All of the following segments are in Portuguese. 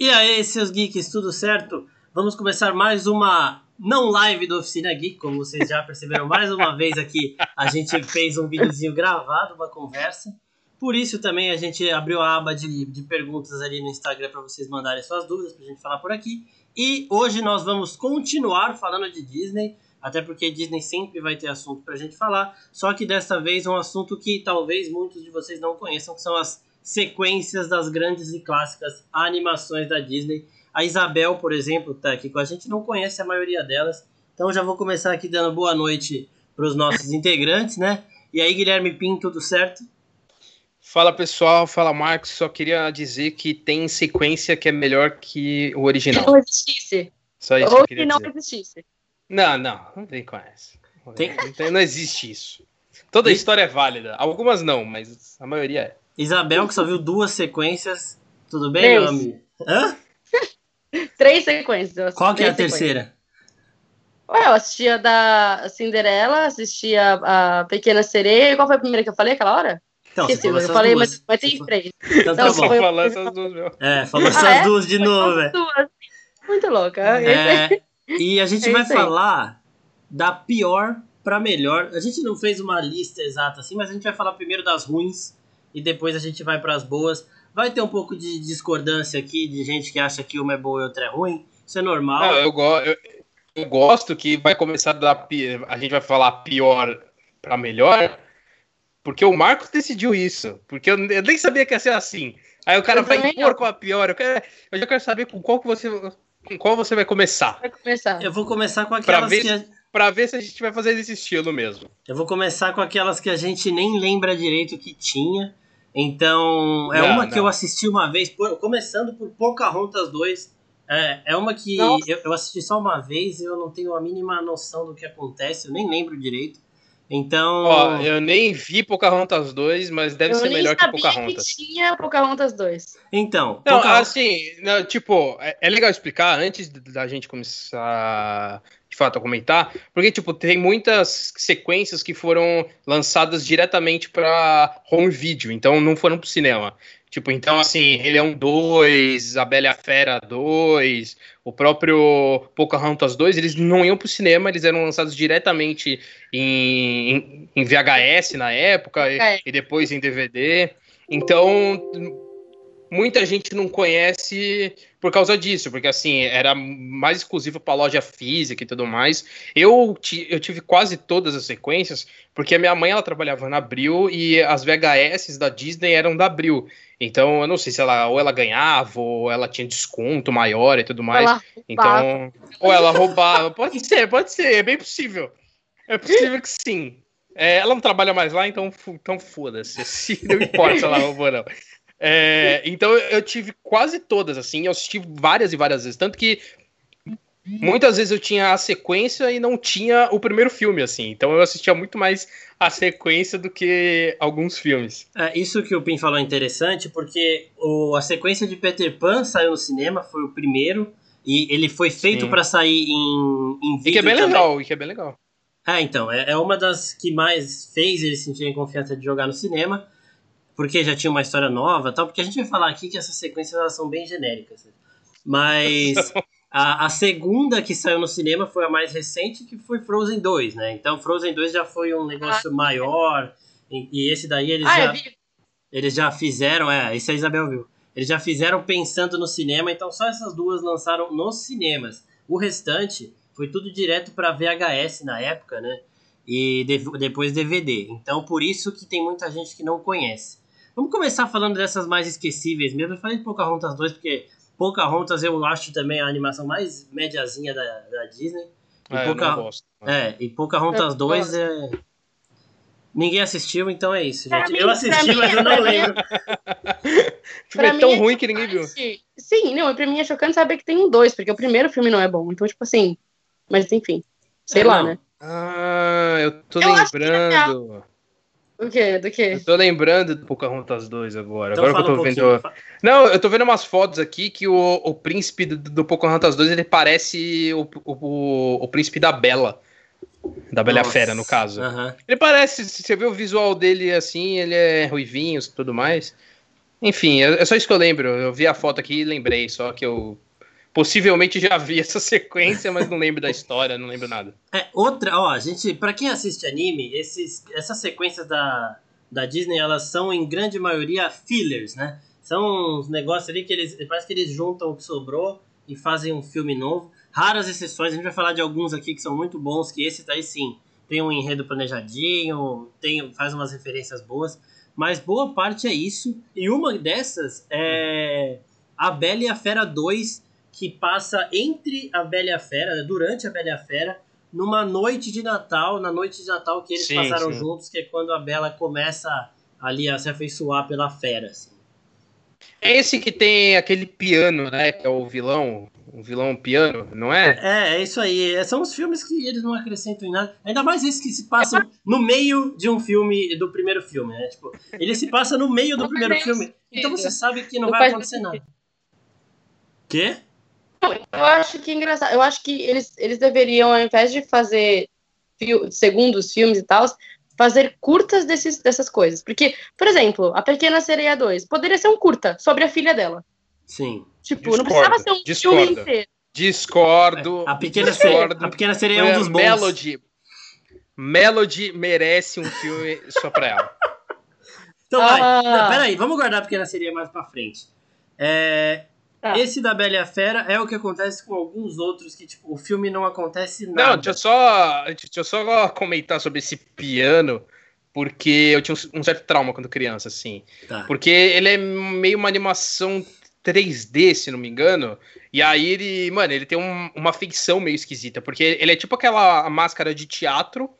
E aí, seus geeks, tudo certo? Vamos começar mais uma não live do Oficina Geek, como vocês já perceberam mais uma vez aqui. A gente fez um videozinho gravado, uma conversa. Por isso também a gente abriu a aba de, de perguntas ali no Instagram para vocês mandarem suas dúvidas para a gente falar por aqui. E hoje nós vamos continuar falando de Disney, até porque Disney sempre vai ter assunto para a gente falar. Só que desta vez um assunto que talvez muitos de vocês não conheçam, que são as sequências das grandes e clássicas animações da Disney. A Isabel, por exemplo, está aqui com a gente, não conhece a maioria delas. Então já vou começar aqui dando boa noite para os nossos integrantes, né? E aí, Guilherme Pinto, tudo certo? Fala pessoal, fala Marcos. Só queria dizer que tem sequência que é melhor que o original. Se não existisse. Só isso Ou que que não dizer. existisse. Não, não, não tem com essa. Tem- Não, existe isso. Toda Tem- história é válida. Algumas não, mas a maioria é. Isabel, que só viu duas sequências. Tudo bem, Três. meu amigo? Hã? Três sequências. Qual que é a terceira? Ué, eu assistia da Cinderela, assistia a Pequena Sereia. Qual foi a primeira que eu falei aquela hora? Então, você Esqueci, falou eu falei, duas. mas, mas tem Você três. Então tá bom. foi- falando essas duas, meu. É, falou Ah, essas é? duas de novo, velho. Duas. Muito louca. É, e a gente É vai falar da pior pra melhor. A gente não fez uma lista exata assim, mas a gente vai falar primeiro das ruins e depois a gente vai pras boas. Vai ter um pouco de discordância aqui, de gente que acha que uma é boa e outra é ruim. Isso é normal. Não, eu, go eu, eu gosto que vai começar da pi- a gente vai falar pior pra melhor, porque o Marcos decidiu isso, porque eu, eu nem sabia que ia ser assim. Aí o cara Eu vai impor com a pior. Eu, quero- eu já quero saber com qual que você com qual você vai começar, Vai começar. Eu vou começar com aquelas ver que a... Pra ver se a gente vai fazer desse estilo mesmo. eu vou começar com aquelas que a gente nem lembra direito que tinha. Então, é Não, uma que não. eu assisti uma vez, por- começando por Pocahontas 2. É, é uma que eu, eu assisti só uma vez e eu não tenho a mínima noção do que acontece, eu nem lembro direito. Então, Ó, eu nem vi Pocahontas 2, mas deve eu ser melhor que sabia Pocahontas. que tinha Pocahontas 2. então, Não, Poca- assim, não, tipo, é, é legal explicar antes da gente começar de fato a comentar, porque, tipo, tem muitas sequências que foram lançadas diretamente para home video, então não foram pro cinema. Tipo, então, assim, Rei Leão 2, A Bela e a Fera 2, o próprio Pocahontas 2, eles não iam pro cinema, eles eram lançados diretamente em, em, VHS na época, e- VHS. e depois em DVD. Então, muita gente não conhece por causa disso, porque assim, era mais exclusivo para loja física e tudo mais. Eu, eu tive quase todas as sequências, porque a minha mãe ela trabalhava na Abril e as VHS da Disney eram da Abril. Então, eu não sei se ela ou ela ganhava ou ela tinha desconto maior e tudo mais. Ela Então, ou ela roubava. Pode ser, pode ser, é bem possível. É possível que sim. É, ela não trabalha mais lá, então, então foda-se. Se- Não importa se ela roubou ou não. É, então eu tive quase todas, assim, eu assisti várias e várias vezes. Tanto que muitas vezes eu tinha a sequência e não tinha o primeiro filme, assim. Então eu assistia muito mais a sequência do que alguns filmes. é, isso que o Pim falou é interessante, porque o, a sequência de Peter Pan saiu no cinema, foi o primeiro, e ele foi feito para sair em, em vídeo E que é bem também. legal, e que é bem legal. É, então, é, é uma das que mais fez eles sentirem confiança de jogar no cinema, porque já tinha uma história nova e tal, porque a gente vai falar aqui que essas sequências elas são bem genéricas. né? Mas a, a segunda que saiu no cinema foi a mais recente, que foi Frozen 2, né? Então Frozen 2 já foi um negócio maior, e, e esse daí eles Ah, já... Eles já fizeram, é, esse a Isabel viu. Eles já fizeram pensando no cinema, então só essas duas lançaram nos cinemas. O restante foi tudo direto para VHS na época, né? E de- depois DVD. Então por isso que tem muita gente que não conhece. Vamos começar falando dessas mais esquecíveis mesmo. Eu falei de Pocahontas 2 porque Pocahontas eu acho também a animação mais médiazinha da, da Disney. E, É, eu Poca- não gosto. é, e Pocahontas Eu 2 gosto. é... Ninguém assistiu, então é isso, gente. mim- eu assisti, mim- mas eu não lembro. Filme é tão ruim que ninguém viu. Sim, não, e pra mim é chocante saber que tem um dois, porque o primeiro filme não é bom. Então, tipo assim. Mas enfim. Sei É, lá, não. né? Ah, eu tô Eu acho que é lembrando. O quê? Do quê? Eu tô lembrando do Pocahontas 2 agora. Então agora que eu tô um vendo. Não, eu tô vendo umas fotos aqui que o, o príncipe do, do Pocahontas 2 ele parece o, o, o príncipe da Bela. Da Bela Nossa. Fera, no caso. Aham. Ele parece, se você vê o visual dele assim, ele é ruivinho e tudo mais. Enfim, é, é só isso que eu lembro. Eu vi a foto aqui e lembrei, só que eu possivelmente já vi essa sequência, mas não lembro da história, não lembro nada. É, outra, ó, gente, para quem assiste anime, esses, essas sequências da, da Disney, elas são em grande maioria fillers, né? São uns negócios ali que eles, parece que eles juntam o que sobrou e fazem um filme novo. Raras exceções, a gente vai falar de alguns aqui que são muito bons, que esse daí sim, tem um enredo planejadinho, tem, faz umas referências boas, mas boa parte é isso. E uma dessas é A Bela e a Fera 2, que passa entre a Bela e a Fera, né, durante a Bela e a Fera, numa noite de Natal, na noite de Natal que eles sim, passaram sim. juntos, que é quando a Bela começa ali a se afeiçoar pela fera. Assim. É esse que tem aquele piano, né? Que é o vilão, o vilão piano, não é? É, é isso aí. É, são os filmes que eles não acrescentam em nada. Ainda mais esses que se passam no meio de um filme, do primeiro filme, né? Tipo, ele se passa no meio do primeiro filme. Então você sabe que não, vai acontecer nada. Quê? Eu acho que é engraçado. Eu acho que eles, eles deveriam, ao invés de fazer segundos filmes e tal, fazer curtas desses, dessas coisas. Porque, por exemplo, A Pequena Sereia 2 poderia ser um curta sobre a filha dela. Sim. Tipo, Discordo. não precisava ser um Discordo. filme inteiro. Discordo. A Pequena, Sereia, a Pequena Sereia é um dos bons. Melody. Melody merece um filme só pra ela. Então vai. Ah. Não, peraí, vamos guardar a Pequena Sereia mais pra frente. É, Tá. Esse da Bela e a Fera é o que acontece com alguns outros que, tipo, o filme não acontece nada. Não, deixa eu só, deixa eu só comentar sobre esse piano, porque eu tinha um certo trauma quando criança, assim. Tá. Porque ele é meio uma animação 3D, se não me engano. E aí ele, mano, ele tem um, uma feição meio esquisita, porque ele é tipo aquela máscara de teatro,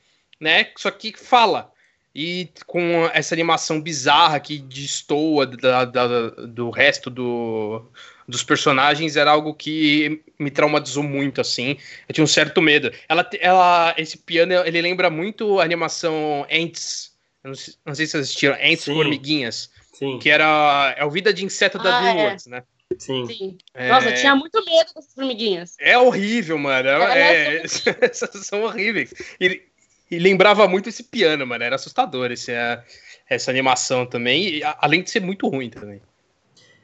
né? Só que fala. E com essa animação bizarra que destoa da, da, do resto do, dos personagens era algo que me traumatizou muito, assim. Eu tinha um certo medo. Ela, ela, esse piano, ele lembra muito a animação Ants. Não sei, não sei se vocês assistiram, Ants Sim. Formiguinhas. Sim. Que era é o Vida de Inseto da ah, DreamWorks, é. né? Sim. Sim. É... Nossa, eu tinha muito medo dessas formiguinhas. É horrível, mano. É, é, essas são horríveis. E, e, lembrava muito esse piano, mano. Era assustador esse, é, essa animação também. E, além de ser muito ruim também.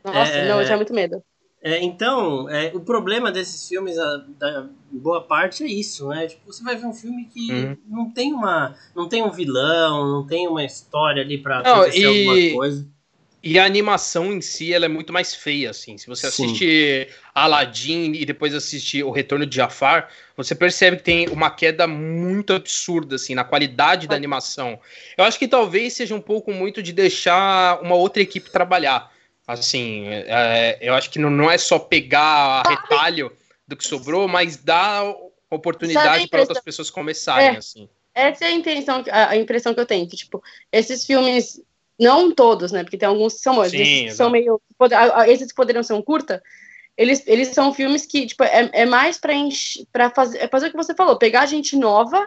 Nossa, é... não, eu tinha muito medo. É, então, é, o problema desses filmes, a, da boa parte, é isso, né? Tipo, você vai ver um filme que uhum. não tem uma. não tem um vilão, não tem uma história ali pra não, acontecer e, alguma coisa. E a animação em si, ela é muito mais feia, assim. Se você assiste Aladdin e depois assiste O Retorno de Jafar, você percebe que tem uma queda muito absurda, assim, na qualidade da animação. Eu acho que talvez seja um pouco muito de deixar uma outra equipe trabalhar. Assim, é, eu acho que não, não é só pegar retalho do que sobrou, mas dar oportunidade para outras pessoas começarem, é, assim. Essa é a intenção, a impressão que eu tenho, que, tipo, esses filmes, não todos, né, porque tem alguns que são, Sim, são meio, esses que poderiam ser um curta, eles, eles são filmes que, tipo, é, é mais para fazer, é fazer o que você falou, pegar gente nova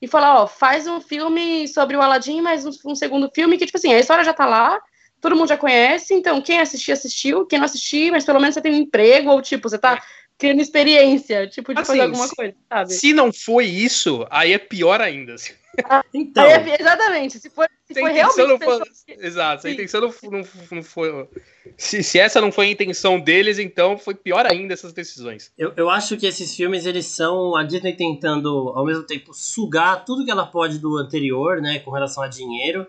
e falar, ó, faz um filme sobre o Aladdin, mas um, um segundo filme que, tipo assim, a história já tá lá, todo mundo já conhece, então quem assistir, assistiu, quem não assistir, mas pelo menos você tem um emprego, ou tipo, você tá criando experiência, tipo, de assim, fazer alguma coisa, sabe? Se não foi isso, aí é pior ainda. Assim. Ah, então. É, exatamente, se for, se, foi realmente. For, exato, se a intenção não, não, não foi. Se, se essa não foi a intenção deles, então foi pior ainda essas decisões. Eu, eu acho que esses filmes, eles são a Disney tentando, ao mesmo tempo, sugar tudo que ela pode do anterior, né, com relação a dinheiro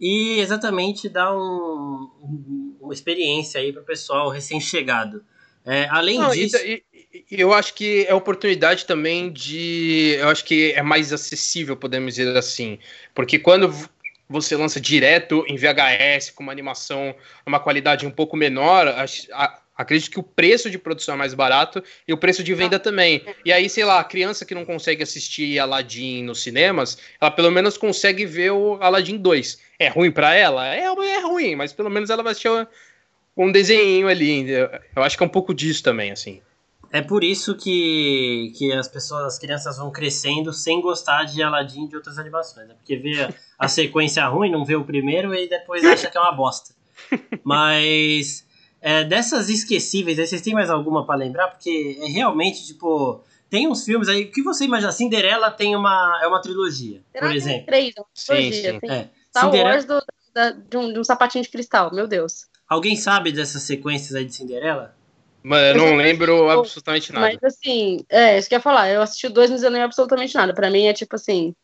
e exatamente dar um, uma experiência aí para o pessoal recém-chegado. É, além Não, disso. E, e, eu acho que é oportunidade também de. Eu acho que é mais acessível, podemos dizer assim. Porque quando você lança direto em VHS com uma animação, uma qualidade um pouco menor, a, a, Acredito que o preço de produção é mais barato e o preço de venda também. E aí, sei lá, a criança que não consegue assistir Aladdin nos cinemas, ela pelo menos consegue ver o Aladdin 2. É ruim para ela? É, é ruim, mas pelo menos ela vai assistir um desenho ali. Eu acho que é um pouco disso também, assim. É por isso que, que as pessoas, as crianças vão crescendo sem gostar de Aladdin e de outras animações. Né? Porque vê a, a sequência ruim, não vê o primeiro e depois acha que é uma bosta. Mas é, dessas esquecíveis, aí vocês têm mais alguma para lembrar? Porque é realmente, tipo, tem uns filmes aí. O que você imagina? Cinderela tem uma, é uma trilogia, por exemplo. Três, é uma trilogia. Sim, sim. Tem é. Star Cinderela... Wars do, da, de, um, de um sapatinho de cristal, meu Deus. Alguém sabe dessas sequências aí de Cinderela? Mano, eu não lembro absolutamente nada. Mas assim, é, isso que eu ia falar. Eu assisti dois, mas eu não lembro absolutamente nada. Pra mim é tipo assim.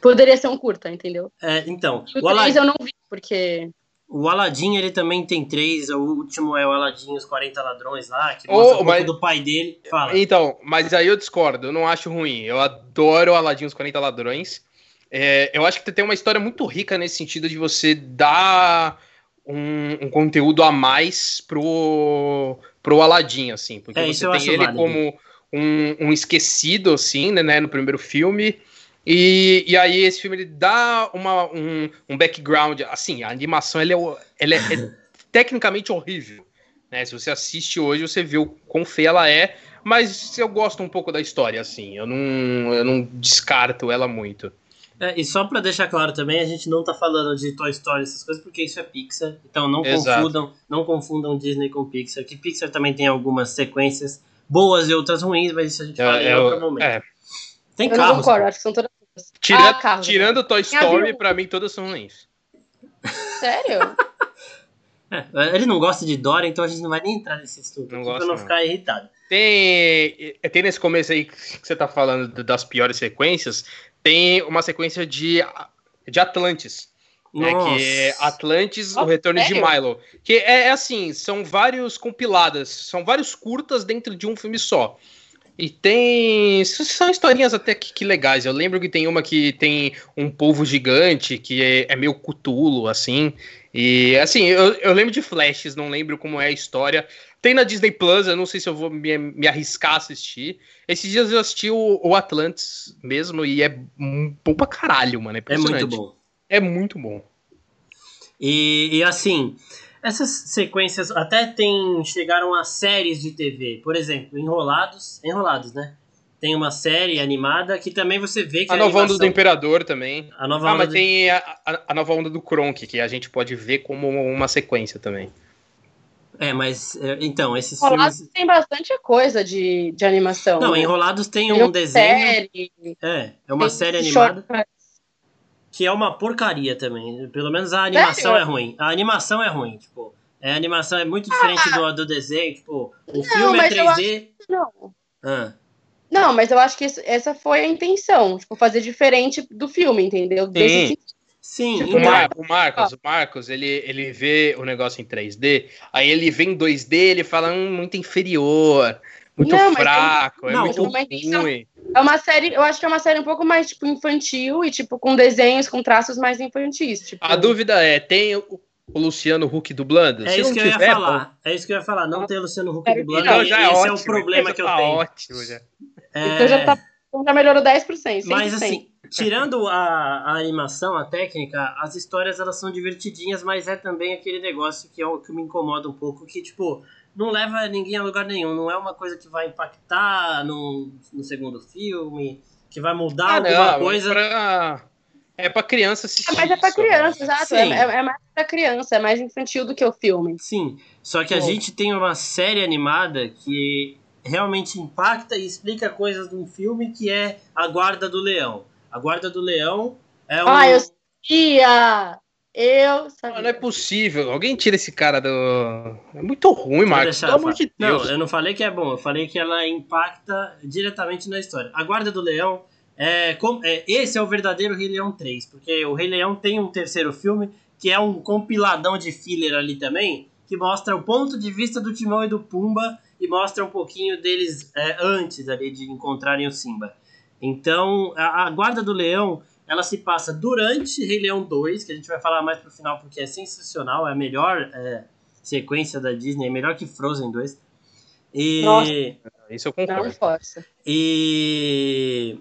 Poderia ser um curta, entendeu? É, então. O, eu não vi, porque. O Aladdin, ele também tem três. O último é o Aladdin, os 40 ladrões lá, que mostra oh, um mas... do pai dele. Fala. Então, mas aí eu discordo, eu não acho ruim. Eu adoro o Aladdin, os 40 ladrões. É, eu acho que tem uma história muito rica nesse sentido de você dar um, um conteúdo a mais pro, pro Aladdin, assim. Porque é, você tem ele válido. como um, um, esquecido, assim, né, no primeiro filme. E, e aí esse filme ele dá uma, um, um background, assim, a animação ela é, ela é, é tecnicamente horrível. Né? Se você assiste hoje, você vê o quão feia ela é, mas eu gosto um pouco da história, assim, eu não, eu não descarto ela muito. É, e só para deixar claro também, a gente não tá falando de Toy Story, essas coisas, porque isso é Pixar. Então não Exato. confundam, não confundam Disney com Pixar, que Pixar também tem algumas sequências boas e outras ruins, mas isso a gente fala é, em outro momento. É. Tem eu carros. Não concordo, acho que são todas Tira, ah. Tirando Toy Story, para mim todas são ruins. Sério? É, ele não gosta de Dora, então a gente não vai nem entrar nesse assunto. Não gosta, pra não, não ficar irritado. Tem, tem nesse começo aí que você tá falando das piores sequências, tem uma sequência de, de Atlantis. Né, que é Atlantis, o Retorno de Milo. Que é, é, assim, são vários compiladas, são vários curtas dentro de um filme só. E tem. São historinhas até que, que, legais. Eu lembro que tem uma que tem um povo gigante, que é, é meio cutulo, assim. E assim, eu, eu lembro de flashes, não lembro como é a história. Tem na Disney Plus, eu não sei se eu vou me, me arriscar a assistir. Esses dias eu assisti o, o Atlantis mesmo e é bom pra caralho, mano. É, é muito bom. É muito bom. E, e assim, essas sequências até tem chegaram a séries de TV. Por exemplo, Enrolados. Enrolados, né? Tem uma série animada que também você vê que a, a nova animação... onda do Imperador também. A nova ah, mas do... tem a, a, a, nova onda do Kronk, que a gente pode ver como uma sequência também. É, mas é, então, esses Enrolados filmes. tem bastante coisa de, de animação. Não, né? Enrolados tem um desenho. Série, é, é uma série animada. Que é uma porcaria também. Pelo menos a animação Sério? é ruim. A animação é ruim, tipo. É, a animação é muito diferente ah, do, do desenho. Tipo, o não, filme é 3D. Não. Ah. Não, mas eu acho que isso, essa foi a intenção. Tipo, fazer diferente do filme, entendeu? Sim. Sim, tipo, o, Mar o, Marcos, o Marcos, ele, ele vê o negócio em 3D, aí ele vê em 2D, ele fala hum, muito inferior, muito não, fraco, é não, muito ruim. É uma série, eu acho que é uma série um pouco mais tipo infantil e tipo com desenhos, com traços mais infantis. Tipo... A dúvida é, tem o, Luciano Huck dublando? É Se isso que eu ia falar. Bom. É isso que eu ia falar. Não tem o Luciano Huck dublando. Então, já é esse ótimo, é o problema que eu tá tenho. Ótimo, já. É... Então já, tá, já melhorou 10%. 100%. Mas assim, tirando a, a, animação, a técnica, as histórias elas são divertidinhas, mas é também aquele negócio que, é o, que me incomoda um pouco, que tipo, não leva ninguém a lugar nenhum, não é uma coisa que vai impactar no, no segundo filme, que vai mudar ah, alguma não, coisa. Pra... É pra criança assistir. É, mas é pra criança, exato. É, é, mais pra criança, é mais infantil do que o filme. Sim, só que a gente tem uma série animada que realmente impacta e explica coisas de um filme que é A Guarda do Leão. A Guarda do Leão é um. Ah, eu sabia! Eu sabia. Não, é possível. Alguém tira esse cara do. É muito ruim, Marcos. Pelo amor de Deus. Não, eu não falei que é bom. Eu falei que ela impacta diretamente na história. A Guarda do Leão é, é, esse é o verdadeiro Rei Leão 3, porque o Rei Leão tem um terceiro filme que é um compiladão de filler ali também, que mostra o ponto de vista do Timão e do Pumba e mostra um pouquinho deles é, antes ali de encontrarem o Simba. Então, a, a, Guarda do Leão, ela se passa durante Rei Leão 2, que a gente vai falar mais pro final porque é sensacional, é a melhor é, sequência da Disney, é melhor que Frozen 2. E... Nossa, isso eu concordo. E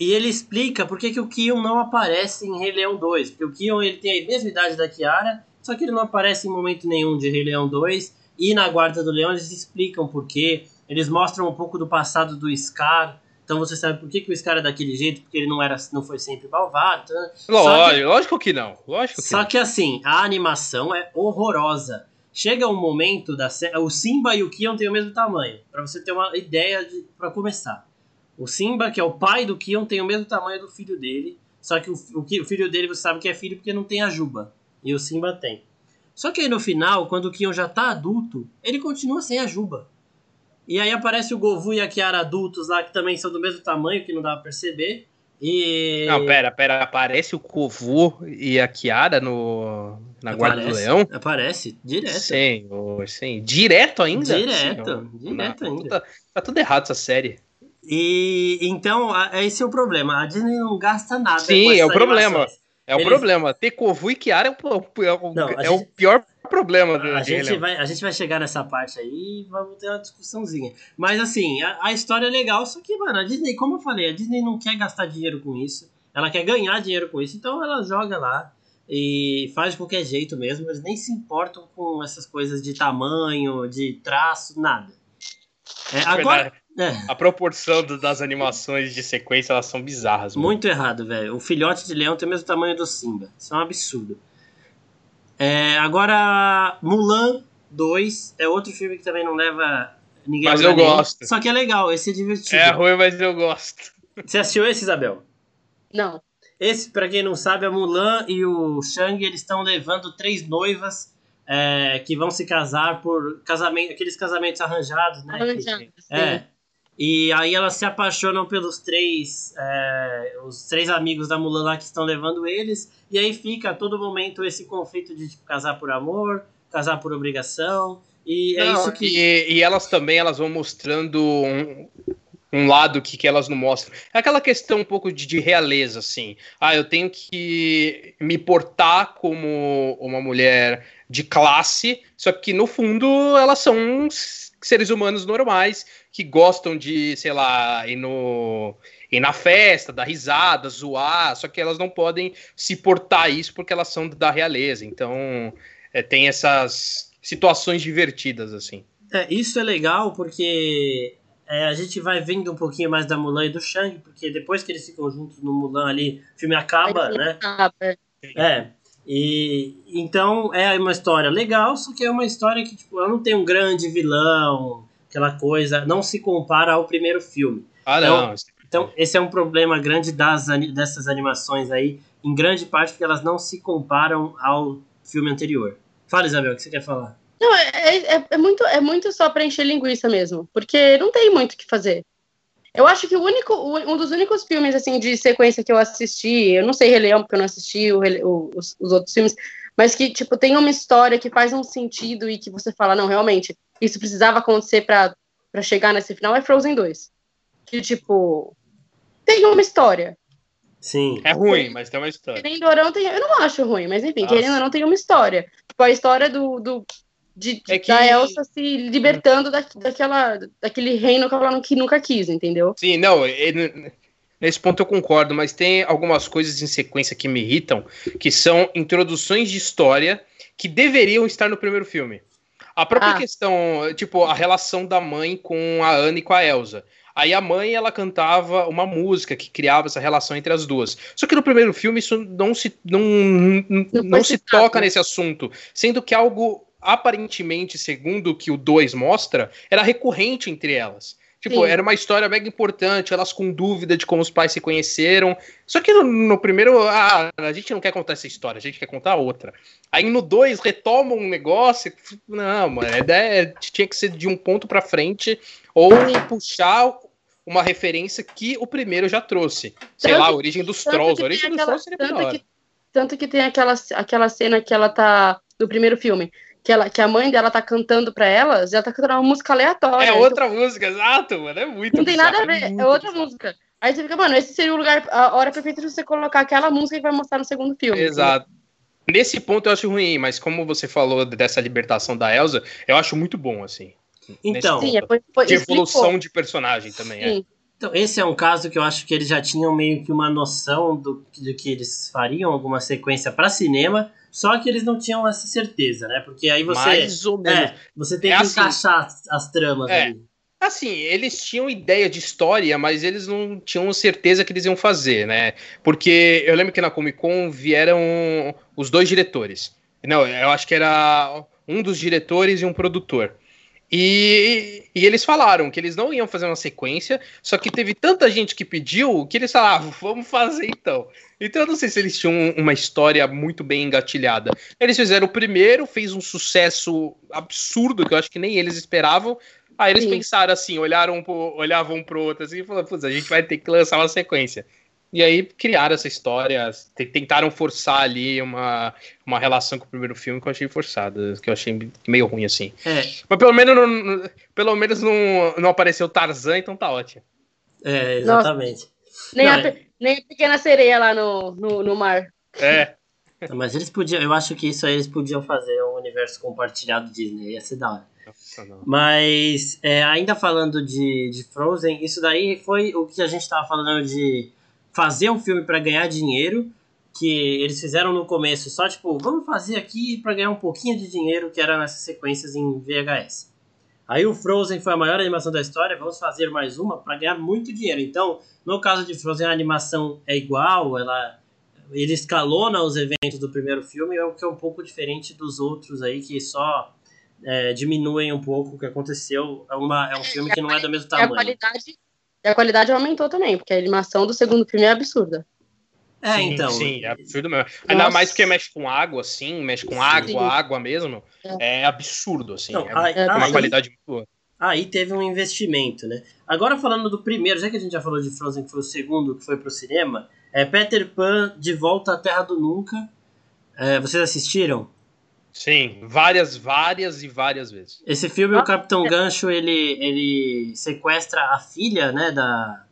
e ele explica por que, que o Kion não aparece em Rei Leão 2. Porque o Kion ele tem a mesma idade da Kiara, só que ele não aparece em momento nenhum de Rei Leão 2. E na Guarda do Leão eles explicam por quê. Eles mostram um pouco do passado do Scar. Então você sabe por que, que o Scar é daquele jeito, porque ele não era, não foi sempre malvado. Né? Lógico, que, lógico que não. Lógico que só não. que assim, a animação é horrorosa. Chega um momento da o Simba e o Kion têm o mesmo tamanho, para você ter uma ideia para começar. O Simba, que é o pai do Kion, tem o mesmo tamanho do filho dele. Só que o, o, o filho dele você sabe que é filho porque não tem a Juba. E o Simba tem. Só que aí no final, quando o Kion já tá adulto, ele continua sem a Juba. E aí aparece o Govu e a Kiara adultos lá, que também são do mesmo tamanho, que não dá pra perceber. E... Não, pera, pera, aparece o Kovu e a Kiara no, na aparece, Guarda do Leão? Aparece, direto. Sim, sim. Direto ainda? Direto, sim, direto ainda. Tá, tá, tudo errado essa série. E então, esse é o problema. A Disney não gasta nada. Sim, é o problema. É o problema. Ter Kovu e Kiara é o, é o, não, é gente... o pior problema do a gente vai A gente vai chegar nessa parte aí e vamos ter uma discussãozinha. Mas assim, a, a, história é legal, só que, mano, a Disney, como eu falei, a Disney não quer gastar dinheiro com isso. Ela quer ganhar dinheiro com isso, então ela joga lá e faz de qualquer jeito mesmo. Eles nem se importam com essas coisas de tamanho, de traço, nada. É, agora, é. A proporção do, das animações de sequência, elas são bizarras. Mano. Muito errado, velho. O filhote de leão tem o mesmo tamanho do Simba. Isso é um absurdo. É, agora, Mulan 2 é outro filme que também não leva ninguém Mas eu gosto. Só que é legal, esse é divertido. É ruim, mas eu gosto. Você assistiu esse, Isabel? Não. Esse, para quem não sabe, a Mulan e o Shang, eles estão levando três noivas é, que vão se casar por casamento, aqueles casamentos arranjados, né? Arranjados, é. E aí elas se apaixonam pelos três, é, os três amigos da Mulan lá que estão levando eles. E aí fica a todo momento esse conflito de tipo, casar por amor, casar por obrigação. E é não, isso que. E, e, elas também elas vão mostrando um, um lado que, que elas não mostram. É aquela questão um pouco de, de realeza, assim. Ah, eu tenho que me portar como uma mulher de classe, só que no fundo elas são seres humanos normais que gostam de, sei lá, ir, no, ir na festa, dar risada, zoar, só que elas não podem se portar isso porque elas são da realeza. Então, é, tem essas situações divertidas, assim. É, isso é legal porque é, a gente vai vendo um pouquinho mais da Mulan e do Shang, porque depois que eles ficam juntos no Mulan ali, o filme acaba, né? Acaba. É. E então é uma história legal, só que é uma história que tipo, ela não tem um grande vilão, aquela coisa, não se compara ao primeiro filme. Ah, então, não. Então, esse é um problema grande das, dessas animações aí, em grande parte porque elas não se comparam ao filme anterior. Fala, Isabel, o que você quer falar? Não, é, é, é muito, é muito só para encher linguiça mesmo, porque não tem muito o que fazer. Eu acho que o único, um dos únicos filmes assim de sequência que eu assisti, eu não sei Rei Leão porque eu não assisti o, o, os, os, outros filmes, mas que tipo tem uma história que faz um sentido e que você fala não realmente isso precisava acontecer para chegar nesse final é Frozen 2, que tipo tem uma história. Sim. É ruim, mas tem uma história. Querendo ou não, tem, eu não acho ruim, mas enfim, Nossa. querendo ou não, tem uma história. Tipo, a história do, do, de, é que... da Elsa se libertando da, daquela, daquele reino que ela não, que nunca quis, entendeu? Sim, não, ele, nesse ponto eu concordo, mas tem algumas coisas em sequência que me irritam, que são introduções de história que deveriam estar no primeiro filme. A própria ah. questão, tipo, a relação da mãe com a Anne e com a Elsa. Aí a mãe, ela cantava uma música que criava essa relação entre as duas. Só que no primeiro filme isso não se, não, não, não se toca nesse assunto, sendo que algo aparentemente, segundo o que o 2 mostra, era recorrente entre elas. Tipo, Sim. era uma história mega importante, elas com dúvida de como os pais se conheceram. Só que no, no, primeiro, ah, a gente não quer contar essa história, a gente quer contar outra. Aí no 2 retoma um negócio. Não, mano, é, é, tinha que ser de um ponto para frente ou puxar uma referência que o primeiro já trouxe. Sei tanto lá, a origem dos trolls. A origem dos trolls seria tanto Que, tanto que tem aquela, aquela cena que ela tá. do primeiro filme que, ela, que a mãe dela tá cantando pra elas, ela tá cantando uma música aleatória. É outra então... música, exato, mano. É muito Não tem nada a ver, é, é outra música. Aí você fica, mano, esse seria o lugar, a hora perfeita de você colocar aquela música que vai mostrar no segundo filme. Exato. Nesse ponto eu acho ruim, mas como você falou dessa libertação da Elsa, eu acho muito bom, assim. Então, Sim, foi, foi, de evolução explicou. de personagem também, é. Sim. é. Então, esse é um caso que eu acho que eles já tinham meio que uma noção do, do que eles fariam, alguma sequência para cinema, só que eles não tinham essa certeza, né? Porque aí você. Mais ou menos. É, você tem é que assim, encaixar as, as tramas é. ali. Assim, eles tinham ideia de história, mas eles não tinham certeza que eles iam fazer, né? Porque eu lembro que na Comic Con vieram os dois diretores. Não, eu acho que era um dos diretores e um produtor. E, e, eles falaram que eles não iam fazer uma sequência, só que teve tanta gente que pediu que eles falavam, vamos fazer então. Então eu não sei se eles tinham uma história muito bem engatilhada. Eles fizeram o primeiro, fez um sucesso absurdo que eu acho que nem eles esperavam. Aí eles Sim. pensaram assim, olharam pro, olhavam pro outro assim e falaram, putz, a gente vai ter que lançar uma sequência. E aí criaram essa história, tentaram forçar ali uma, uma relação com o primeiro filme que eu achei forçada, que eu achei meio ruim assim. É. Mas pelo menos não, pelo menos não, não apareceu Tarzan, então tá ótimo. É, exatamente. Nem, não, a, é... nem a pequena sereia lá no, no, no mar. É. Mas eles podiam, eu acho que isso aí eles podiam fazer um universo compartilhado Disney, ia ser da hora. Mas é, ainda falando de, de Frozen, isso daí foi o que a gente tava falando de fazer um filme para ganhar dinheiro, que eles fizeram no começo só tipo, vamos fazer aqui para ganhar um pouquinho de dinheiro, que era nessas sequências em VHS. Aí o Frozen foi a maior animação da história, vamos fazer mais uma para ganhar muito dinheiro. Então, no caso de Frozen, a animação é igual, ela ele escalona os eventos do primeiro filme, o que é um pouco diferente dos outros aí que só é, diminuem um pouco o que aconteceu. É, uma, é um filme que não é do mesmo tamanho. A qualidade e a qualidade aumentou também, porque a animação do segundo filme é absurda. É, sim, então. Sim, é absurdo mesmo. Nossa. Ainda mais porque mexe com água, assim, mexe com sim. água, água mesmo. É, é absurdo, assim. Não, é aí, uma aí, qualidade muito boa. Aí teve um investimento, né? Agora falando do primeiro, já que a gente já falou de Frozen, que foi o segundo que foi pro cinema, é Peter Pan de volta à Terra do Nunca. É, vocês assistiram? Sim, várias, várias e várias vezes. Esse filme, ah, o Capitão é. Gancho, ele, ele sequestra a filha, né, da...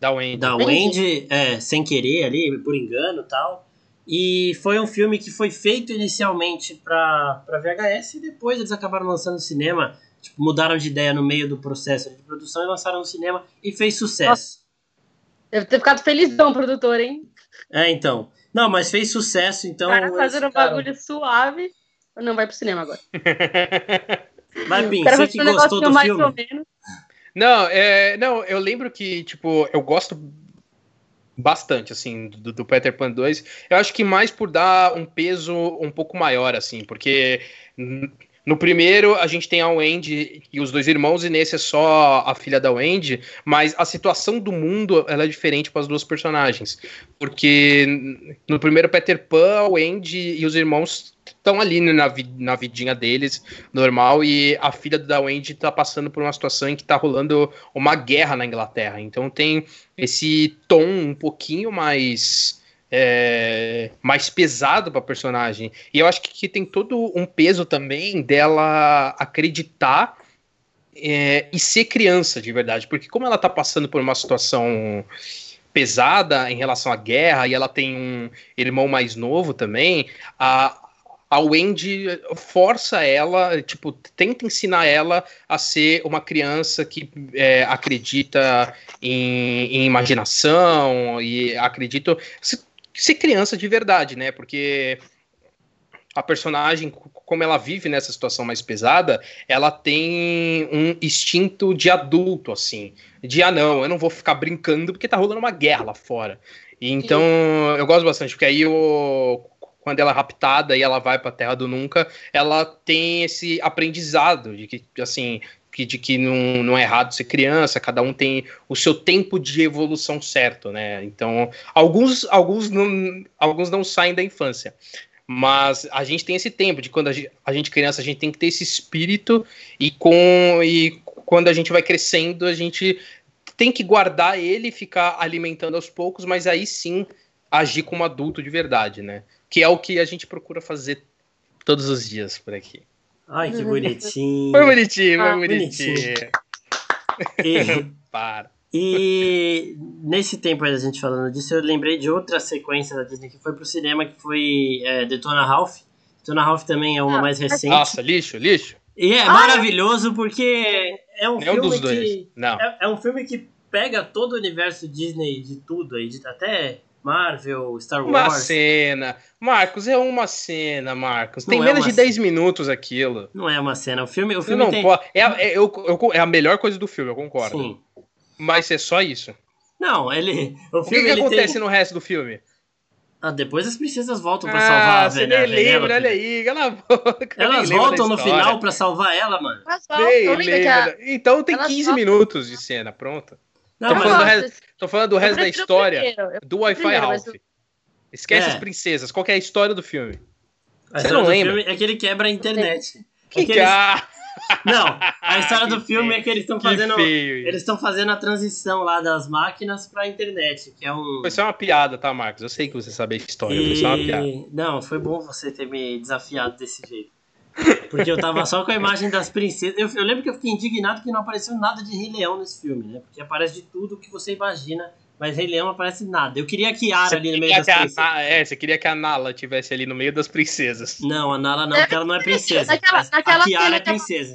Da Wendy. Da Wendy, é, sem querer ali, por engano e tal. E foi um filme que foi feito inicialmente para VHS e depois eles acabaram lançando no cinema. Tipo, mudaram de ideia no meio do processo de produção e lançaram no cinema e fez sucesso. Nossa. Deve ter ficado felizão o produtor, hein? É, então. Não, mas fez sucesso, então. Cara, fazendo um bagulho suave. Não, vai pro cinema agora. Vai, Pim, você que gostou do filme? Não, é, não, eu lembro que, tipo, eu gosto bastante, assim, do, do, Peter Pan 2. Eu acho que mais por dar um peso um pouco maior, assim, porque no primeiro, a gente tem a Wendy e os dois irmãos, e nesse é só a filha da Wendy, mas a situação do mundo ela é diferente para as duas personagens. Porque no primeiro Peter Pan, a Wendy e os irmãos estão ali na, na vidinha deles, normal, e a filha da Wendy está passando por uma situação em que está rolando uma guerra na Inglaterra. Então tem esse tom um pouquinho mais é, mais pesado para personagem. E eu acho que, que, tem todo um peso também dela acreditar é, e ser criança de verdade, porque como ela tá passando por uma situação pesada em relação à guerra e ela tem um irmão mais novo também, a, a Wendy força ela, tipo, tenta ensinar ela a ser uma criança que é, acredita em, em, imaginação e acredita ser criança de verdade, né? Porque a personagem, como ela vive nessa situação mais pesada, ela tem um instinto de adulto, assim. De, ah, não, eu não vou ficar brincando porque tá rolando uma guerra lá fora. E, então, eu gosto bastante, porque aí quando ela é raptada e ela vai para a Terra do Nunca, ela tem esse aprendizado de que, assim, que, de que não, não é errado ser criança, cada um tem o seu tempo de evolução certo, né? Então, alguns, alguns, não, alguns não saem da infância. Mas a gente tem esse tempo de quando a gente, a gente criança, a gente tem que ter esse espírito e com e quando a gente vai crescendo, a gente tem que guardar ele, ficar alimentando aos poucos, mas aí sim agir como adulto de verdade, né? Que é o que a gente procura fazer todos os dias por aqui. Ai, que bonitinho. Foi bonitinho, foi ah, bonitinho. bonitinho. E, Para. E nesse tempo aí a gente falando disso, eu lembrei de outra sequência da Disney que foi pro cinema, que foi é, Detona Ralph. Detona Ralph também é uma ah, mais recente. Nossa, lixo, lixo. E é ah, maravilhoso porque é um filme dos dois. que. Não. É, é, um filme que pega todo o universo Disney de tudo aí, de, até Marvel, Star Wars. Uma cena. Marcos, é uma cena, Marcos. Tem não é menos é de 10 minutos aquilo. Não é uma cena. O filme, o filme não tem... pode. É, é, eu, eu, é a melhor coisa do filme, eu concordo. Sim. Mas é só isso. Não, ele. O, o que, que acontece tem... no resto do filme? Ah, depois as princesas voltam pra ah, salvar a Você nem lembra, olha aí, cala a boca. Elas voltam no final pra salvar ela, mano. Elas voltam. Então tem 15 voltam. minutos de cena, pronto. Não, tô, falando resto, tô, falando do resto da história do Wi-Fi Ralph. Esquece é. as princesas. Qual é a história do filme? Você não lembra? É que ele quebra a internet. Que é que eles... Não, a história do filme feio. é que eles estão fazendo. Eles estão fazendo a transição lá das máquinas pra internet, que é um. Foi só uma piada, tá, Marcos? Eu sei que você sabe a história, e... foi só uma piada. Não, foi bom você ter me desafiado desse jeito. Porque eu tava só com a imagem das princesas. Eu, eu lembro que eu fiquei indignado que não apareceu nada de Rei Leão nesse filme, né? Porque aparece de tudo que você imagina mas Rei Leão aparece nada. Eu queria que Ara ali no meio das princesas. A, é, você queria que a Nala tivesse ali no meio das princesas. Não, a Nala não, porque ela não é princesa. Naquela, naquela a Kiara é princesa.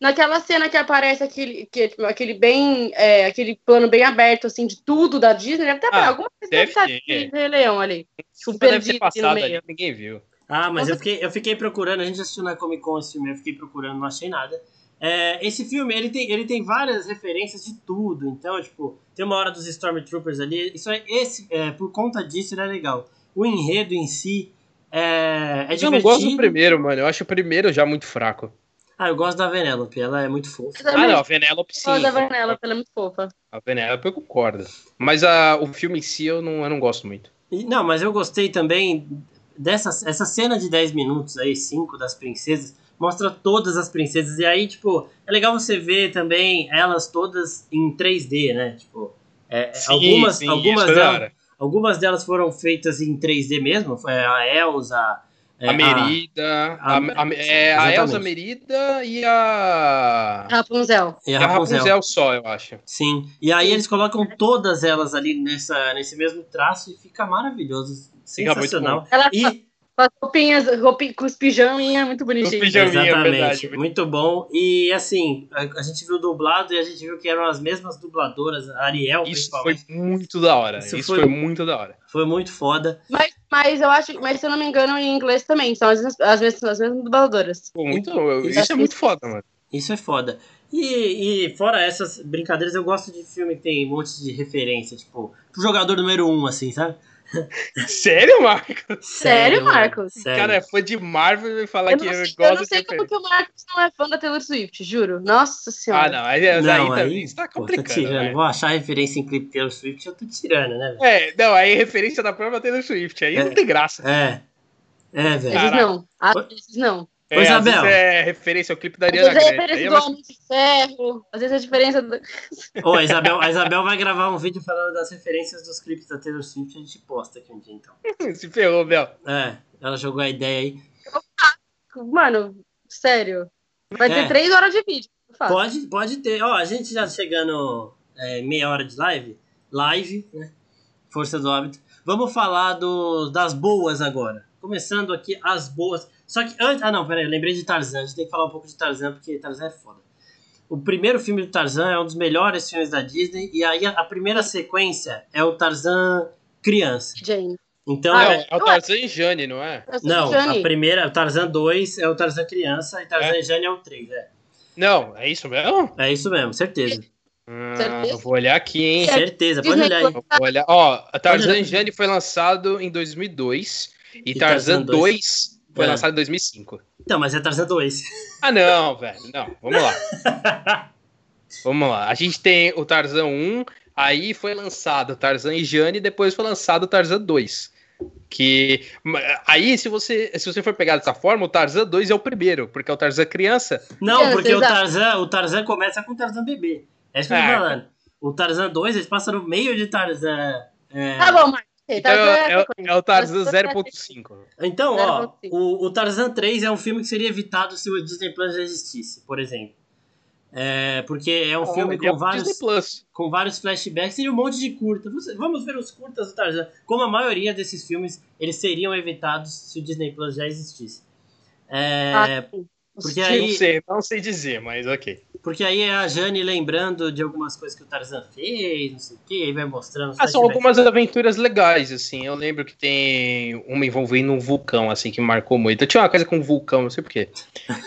Naquela cena que aparece aquele, que, aquele bem. É, aquele plano bem aberto, assim, de tudo da Disney, deve ter ah, alguma coisa deve estar de Rei Leão ali. Super deve ter passado ali, ninguém viu. Ah, mas eu fiquei, eu fiquei procurando, a gente assistiu na Comic Con esse filme, eu fiquei procurando, não achei nada. É, esse filme, ele tem, ele tem várias referências de tudo, então, tipo, tem uma hora dos Stormtroopers ali, isso é, esse, é, por conta disso, ele é legal. O enredo em si é, é divertido. Eu não gosto do primeiro, mano, eu acho o primeiro já muito fraco. Ah, eu gosto da Venelope, ela é muito fofa. Ah, não, a Venelope sim. Eu gosto da Venelope, ela é muito fofa. A Venelope eu concordo. Mas a, o filme em si eu não, eu não gosto muito. E, não, mas eu gostei também dessa essa cena de 10 minutos aí, 5 das princesas mostra todas as princesas. E aí, tipo, é legal você ver também elas todas em 3D, né? Tipo, é, sim, algumas, sim, algumas, delas, algumas delas foram feitas em 3D mesmo. Foi a Elsa. É, a Merida, a, a, a, é, a Elsa Merida e a. Rapunzel. E a Rapunzel. Rapunzel só, eu acho. Sim. E aí eles colocam todas elas ali nessa, nesse mesmo traço e fica maravilhoso. Sensacional. Ela, e com as roupinhas, roupinha, com os pijaminha, muito bonitinho. Os pijaminha, é Exatamente, verdade. muito bom. E assim, a, a, gente viu dublado e a gente viu que eram as mesmas dubladoras, a Ariel Isso foi muito da hora. Isso, Isso foi, foi, muito da hora. Foi muito foda. Mas, mas eu acho, mas se eu não me engano, em inglês também, são as, as, mesmas, as mesmas dubladoras. Pô, muito, isso, isso é muito foda, mano. Isso é foda. E, e fora essas brincadeiras, eu gosto de filme que tem um monte de referência, tipo, pro jogador número um, assim, sabe? Sério, Marcos? Sério, Marcos? Sério. Cara, é fã de Marvel e falar eu que eu gosto Eu não sei como que o Marcos não é fã da Taylor Swift, juro. Nossa senhora. Ah, não. Aí, não, aí, também está complicando. Pô, tirando. Né? Vou achar referência em clipe Taylor Swift, eu tô tirando, né? É, não, aí referência da própria Taylor Swift. Aí é, não tem graça. É. É, velho. Às vezes não. Às vezes não. É, Isabel. Às vezes é referência ao clipe da Ariana Grande. Às vezes é referência do é Homem de Ferro. Às vezes é diferença do... Ô, a Isabel, a Isabel vai gravar um vídeo falando das referências dos clipes da Taylor Swift a gente posta aqui um dia, então. Se ferrou, Bel. É, ela jogou a ideia aí. Mano, sério. Vai é. ter três horas de vídeo. Pode, pode ter. Ó, a gente já chegando é, meia hora de live. Live, né? Força do hábito. Vamos falar do, das boas agora. Começando aqui as boas. Só que antes. Ah, não, peraí, eu lembrei de Tarzan. A gente tem que falar um pouco de Tarzan, porque Tarzan é foda. O primeiro filme do Tarzan é um dos melhores filmes da Disney. E aí a, primeira sequência é o Tarzan criança. Jane. Então, ah, é, é o Tarzan e Jane, não é? Não, a primeira, o Tarzan 2 é o Tarzan criança e Tarzan é. e Jane é o 3, é. Não, é isso mesmo? É isso mesmo, certeza. Hum, certeza? Eu vou olhar aqui, hein? Certeza, pode olhar aí. Olhar. Ó, Tarzan e Jane foi lançado em 2002 e, e Tarzan, Tarzan 2, 2 foi é. lançado em 2005. Então, mas é Tarzan 2. Ah, não, velho. Não, vamos lá. vamos lá. A gente tem o Tarzan 1, aí foi lançado Tarzan e Jane, depois foi lançado o Tarzan 2. Que aí, se você, se você for pegar dessa forma, o Tarzan 2 é o primeiro, porque é o Tarzan criança. Não, porque o Tarzan, o Tarzan começa com o Tarzan bebê. É isso que eu tô é. falando. O Tarzan 2, eles passam no meio de Tarzan. É... Tá bom, Marcos. Então, é, é, é, o Tarzan 0.5. Então, ó, o, o Tarzan 3 é um filme que seria evitado se o Disney Plus já existisse, por exemplo. É, porque é um oh, filme com vários, com vários flashbacks e um monte de curta. Vamos ver os curtas do Tarzan. Como a maioria desses filmes, eles seriam evitados se o Disney Plus já existisse. É, ah, porque aí, não sei, não sei dizer, mas ok. Porque aí é a Jane lembrando de algumas coisas que o Tarzan fez, não sei o que, aí vai mostrando. Ah, são algumas aventuras legais, assim. Eu lembro que tem uma envolvendo um vulcão, assim, que marcou muito. Eu tinha uma coisa com um vulcão, não sei porquê.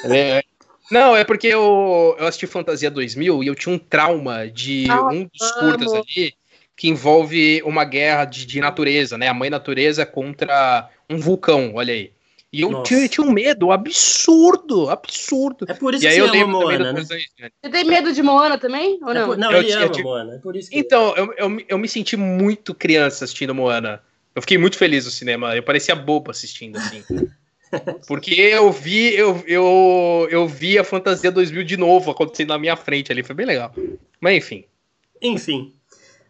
é, não, é porque eu, eu assisti Fantasia 2000 e eu tinha um trauma de ah, um dos curtas ali que envolve uma guerra de, de natureza, né? A mãe natureza contra um vulcão, olha aí. E eu tinha, tinha, um medo absurdo, absurdo. É por isso e que você ama Moana, né? Você tem medo de Moana também? Ou não? É por, não, eu, ele ama eu, Moana. É por isso que então, eu, eu, eu me senti muito criança assistindo Moana. Eu fiquei muito feliz no cinema. Eu parecia bobo assistindo, assim. Porque eu vi, eu, eu, eu vi a Fantasia 2000 de novo acontecendo na minha frente ali. Foi bem legal. Mas enfim. Enfim.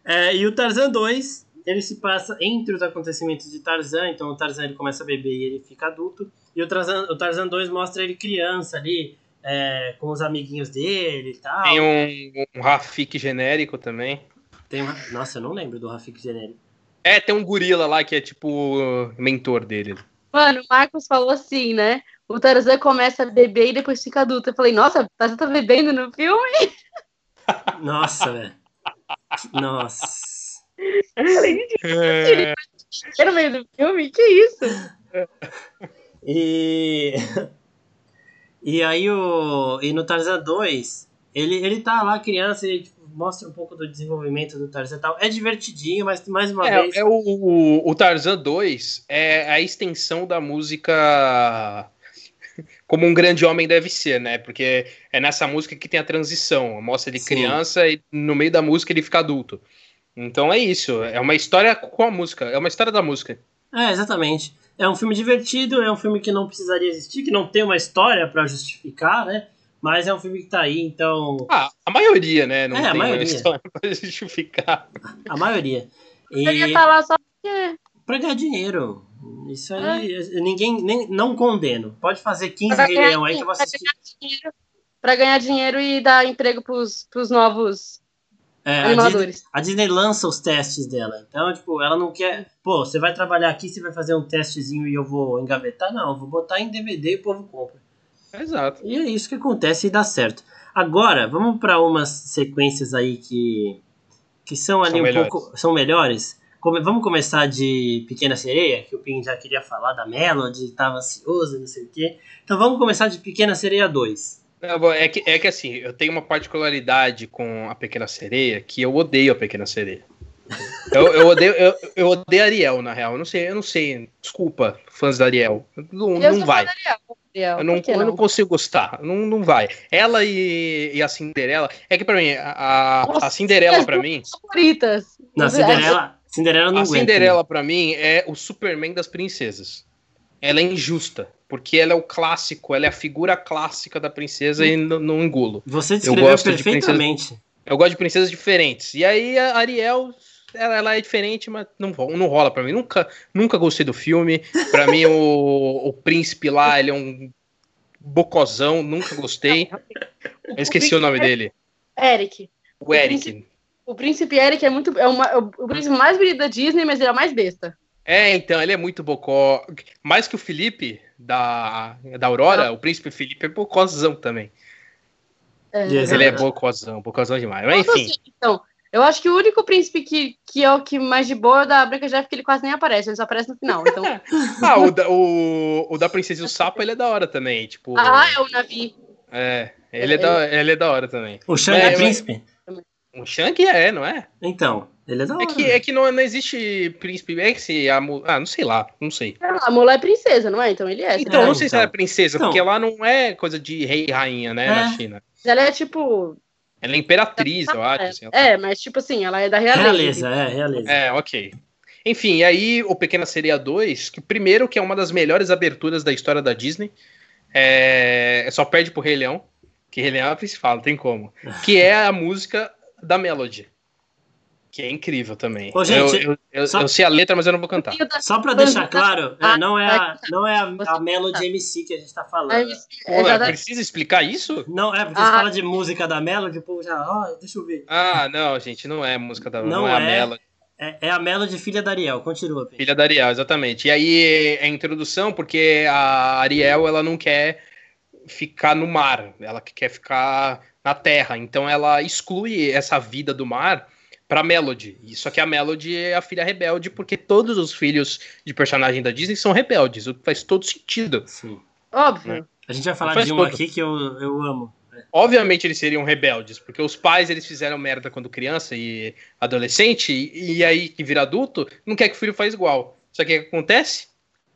É, e o Tarzan 2 ele se passa entre os acontecimentos de Tarzan, então o Tarzan ele começa a beber e ele fica adulto, e o Tarzan, o Tarzan 2 mostra ele criança ali, é, com os amiguinhos dele e tal. Tem um, um Rafik genérico também. Tem uma... Nossa, eu não lembro do Rafik genérico. É, tem um gorila lá que é tipo mentor dele. Mano, o Marcos falou assim, né? O Tarzan começa a beber e depois fica adulto. Eu falei, nossa, o Tarzan tá bebendo no filme? Nossa, velho. Nossa. É... no meio do filme? Que isso? E. E aí o. E no Tarzan 2, ele, ele tá lá, criança, ele tipo, mostra um pouco do desenvolvimento do Tarzan e tal. É divertidinho, mas mais uma é, vez. É o, o, o Tarzan 2 é a extensão da música como um grande homem deve ser, né? Porque é nessa música que tem a transição. Mostra ele Sim. criança e no meio da música ele fica adulto. Então é isso. É uma história com a música. É uma história da música. É, exatamente. É um filme divertido, é um filme que não precisaria existir, que não tem uma história para justificar, né? Mas é um filme que tá aí, então. Ah, a maioria, né? Não é, tem a maioria. uma história pra justificar. A maioria. E... Eu ia falar só porque. Pra ganhar dinheiro. Isso aí, é. ninguém nem, não condeno. Pode fazer 15 milhões aí que eu vou assistir. Pra ganhar, dinheiro, pra ganhar dinheiro e dar emprego pros, pros novos é, animadores. A Disney, a Disney, lança os testes dela. Então, tipo, ela não quer. Pô, você vai trabalhar aqui, você vai fazer um testezinho e eu vou engavetar? Não, eu vou botar em DVD e o povo compra. Exato. E é isso que acontece e dá certo. Agora, vamos para umas sequências aí que, que são ali são um melhores. pouco. São melhores. Come, vamos começar de Pequena Sereia, que o Pin já queria falar da Melody, estava ansioso, não sei o quê. Então vamos começar de Pequena Sereia 2. É que, é que assim, eu tenho uma particularidade com a Pequena Sereia que eu odeio a Pequena Sereia. Eu, eu, odeio, eu, eu odeio Ariel, na real. Eu não sei, eu não sei. Desculpa, fãs da Ariel. Não, não vai. Ariel, eu, não, não? eu não consigo gostar. Não, não vai. Ela e, e a Cinderela. É que pra mim, a, a Cinderela pra mim. Favoritas. Não, a Cinderela. Cinderela não A Cinderela, pra mim, é o Superman das princesas. Ela é injusta porque ela é o clássico, ela é a figura clássica da princesa e não, não engulo. Você descreveu perfeitamente. De eu gosto de princesas diferentes. E aí a Ariel, ela, ela, é diferente, mas não, não rola para mim. Nunca, nunca gostei do filme. Para mim, o, o príncipe lá, ele é um bocozão, nunca gostei. Eu esqueci o, o nome dele. Eric. O, o Eric. Príncipe, o príncipe Eric é muito. É uma, o príncipe mais bonito da Disney, mas ele é o mais besta. É, então, ele é muito bocó. Mais que o Felipe, da, da Aurora, ah. o príncipe Felipe é bocózão também. É. Ele é bocózão, bocózão demais. Mas enfim. Assim, então, eu acho que o único príncipe que, que é o que mais de boa é da Branca Jeff, que ele quase nem aparece, ele só aparece no final. Então... ah, o da, o, o da Princesa e o Sapo, ele é da hora também. Tipo, ah, é o Navi. É, ele é, da, ele é da hora também. O Shang é, é príncipe? O Shang é, não é? Então. Ele é da hora. É que, é que não, não existe príncipe. É que se a, ah, não sei lá, não sei. a mulher é princesa, não é? Então ele é. Então, não sei então. se ela é princesa, então. porque lá não é coisa de rei e rainha, né, é. na China. Ela é tipo. Ela é imperatriz, eu acho. Assim, é, mas tipo assim, ela é da realeza. Realeza, é, realeza. É, ok. Enfim, e aí o Pequena Sereia 2, que primeiro que é uma das melhores aberturas da história da Disney, é... só perde pro Rei Leão, que Rei Leão é a principal, não tem como. Que é a música da Melody. Que é incrível também. Ô, gente, eu, eu, só... eu, sei a letra, mas eu não vou cantar. Só pra deixar claro, é, não é a, não é a, a Melody MC que a gente tá falando. Pô, é, precisa explicar isso? Não, é porque ah. você fala de música da Melody, o povo já. Oh, deixa eu ver. Ah, não, gente, não é música da Não, não é, é a Melody. É, é, a Melody filha da Ariel, continua. Pedro. Filha da Ariel, exatamente. E aí é a introdução, porque a Ariel ela não quer ficar no mar, ela quer ficar na terra. Então ela exclui essa vida do mar para Melody. Só que a Melody é a filha rebelde, porque todos os filhos de personagem da Disney são rebeldes, o que faz todo sentido. Sim. Óbvio. Né? A gente vai falar de uma aqui que eu, eu amo. Obviamente eles seriam rebeldes, porque os pais eles fizeram merda quando criança e adolescente, e, e aí que vira adulto, não quer que o filho faça igual. Só que o que acontece?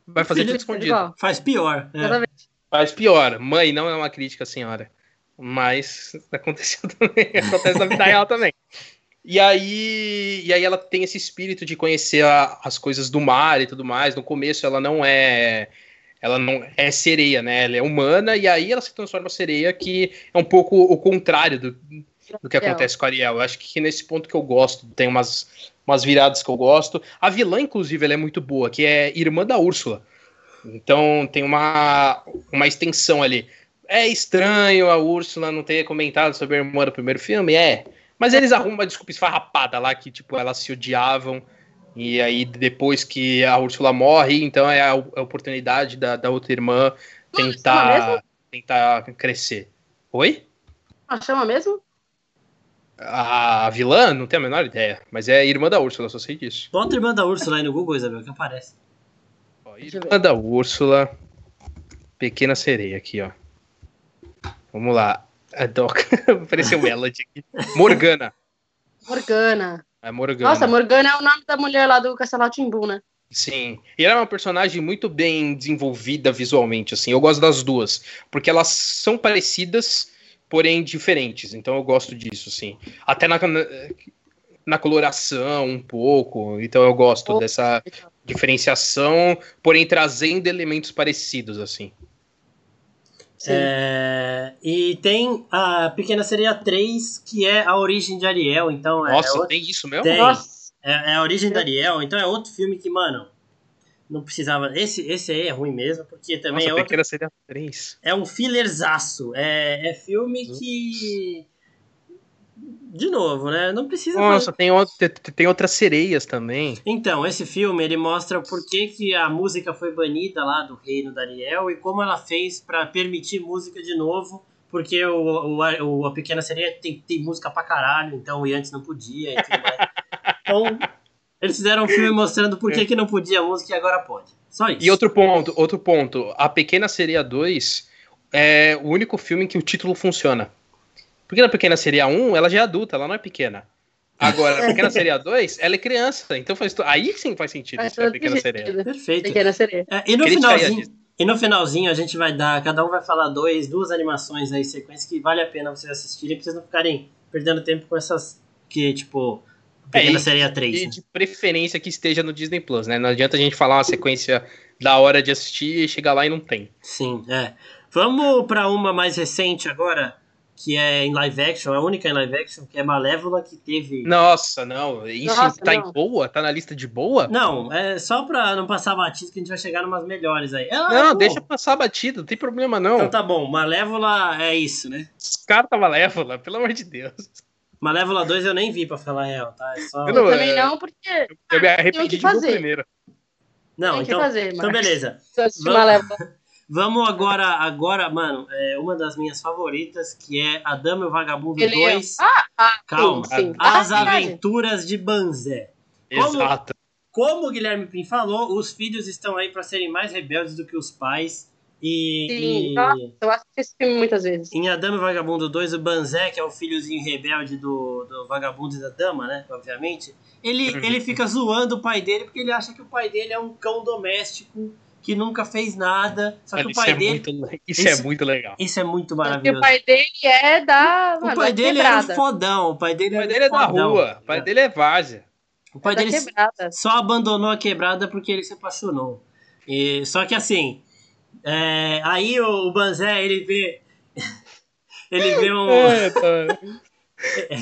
Vai fazer tudo escondido. Faz pior. É. Faz pior. Mãe, não é uma crítica, senhora. Mas aconteceu também. Acontece na vida real também. E aí, e aí ela tem esse espírito de conhecer a, as coisas do mar e tudo mais. No começo ela não é ela não é sereia, né? Ela é humana e aí ela se transforma em sereia, que é um pouco o contrário do, do que acontece com a Ariel. Eu acho que nesse ponto que eu gosto, tem umas, umas viradas que eu gosto. A vilã, inclusive, ela é muito boa, que é irmã da Úrsula. Então tem uma, uma extensão ali. É estranho a Úrsula não ter comentado sobre a irmã do primeiro filme? É. Mas eles arrumam uma desculpa esfarrapada lá que, tipo, elas se odiavam. E aí, depois que a Úrsula morre, então é a, a oportunidade da, da outra irmã tentar, tentar crescer. Oi? A chama mesmo? A vilã? Não tenho a menor ideia. Mas é irmã da Úrsula, só sei disso. Bota irmã da Úrsula aí no Google, Isabel, que aparece. Ó, irmã da Úrsula. Pequena sereia aqui, ó. Vamos lá. Doc. Apareceu Melody aqui. Morgana. Morgana. É Morgana. Nossa, Morgana é o nome da mulher lá do Castelo Timbu, né? Sim. E ela é uma personagem muito bem desenvolvida visualmente, assim. Eu gosto das duas. Porque elas são parecidas, porém diferentes. Então eu gosto disso, sim. Até na, na coloração, um pouco. Então eu gosto oh, dessa diferenciação, porém trazendo elementos parecidos, assim. É, e tem a Pequena Sereia 3, que é a origem de Ariel. Então é, Nossa, é outro, tem isso mesmo? Tem. É, é, a origem de Ariel. Então é outro filme que, mano, não precisava. Esse, esse aí é ruim mesmo, porque também Nossa, é outro. Pequena Sereia 3. É um fillerzaço. É, é filme que de novo, né? Não precisa. Nossa, fazer... tem, outra, tem outras sereias também. Então, esse filme ele mostra por que, que a música foi banida lá do Reino da Ariel e como ela fez para permitir música de novo. Porque o, o, a Pequena Sereia tem, tem música pra caralho, então e antes não podia e tudo mais. Então, eles fizeram um filme mostrando por que, que não podia música e agora pode. Só isso. E outro ponto, outro ponto. A Pequena Sereia 2 é o único filme em que o título funciona. Porque na pequena seria 1, ela já é adulta, ela não é pequena. Agora, na pequena seria 2, ela é criança. Então faz aí sim faz sentido faz a pequena sereia. Perfeito. Pequena sereia. É, e, no finalzinho, e no finalzinho a gente vai dar, cada um vai falar dois, duas animações aí, sequências que vale a pena vocês assistirem, pra vocês não ficarem perdendo tempo com essas que, tipo, Pequena é, Sereia 3. E né? de preferência que esteja no Disney Plus, né? Não adianta a gente falar uma sequência da hora de assistir e chegar lá e não tem. Sim, é. Vamos para uma mais recente agora que é em live action, a única em live action, que é Malévola, que teve. Nossa, não. Isso Nossa, tá não. em boa? Tá na lista de boa? Não, é só pra não passar batido que a gente vai chegar numas melhores aí. Ela, não, é deixa passar batido, não tem problema não. Então tá bom, Malévola é isso, né? Descarta Malévola, pelo amor de Deus. Malévola 2 eu nem vi, pra falar a real, tá? É só... Eu, não, eu também não, porque. Eu me arrependi de fazer. primeiro. Não, então, fazer, então beleza. Vamos... Malévola. Vamos agora, agora, mano, é uma das minhas favoritas, que é A Dama e o Vagabundo Ele 2. É... Ah, ah, Calma. Sim, sim. As ah, Aventuras de Banzé. Como, Exato. Como o Guilherme Pim falou, os filhos estão aí para serem mais rebeldes do que os pais. E, Sim, e... Nossa, eu assisti esse filme muitas vezes. Em A Dama e o Vagabundo 2, o Banzé, que é o filhozinho rebelde do, do Vagabundo e da Dama, né? Obviamente. Ele, uhum. ele fica zoando o pai dele porque ele acha que o pai dele é um cão doméstico que nunca fez nada. Só que o pai é dele. Muito, isso, isso, é muito legal. Isso é muito maravilhoso. o pai dele é da. O pai dele quebrada. é um fodão. O pai dele, o pai é, dele é da rua. O pai dele é várzea. O pai é dele quebrada. só abandonou a quebrada porque ele se apaixonou. E, só que assim. É, aí o, o Banzé, ele vê. ele vê um. É, tá.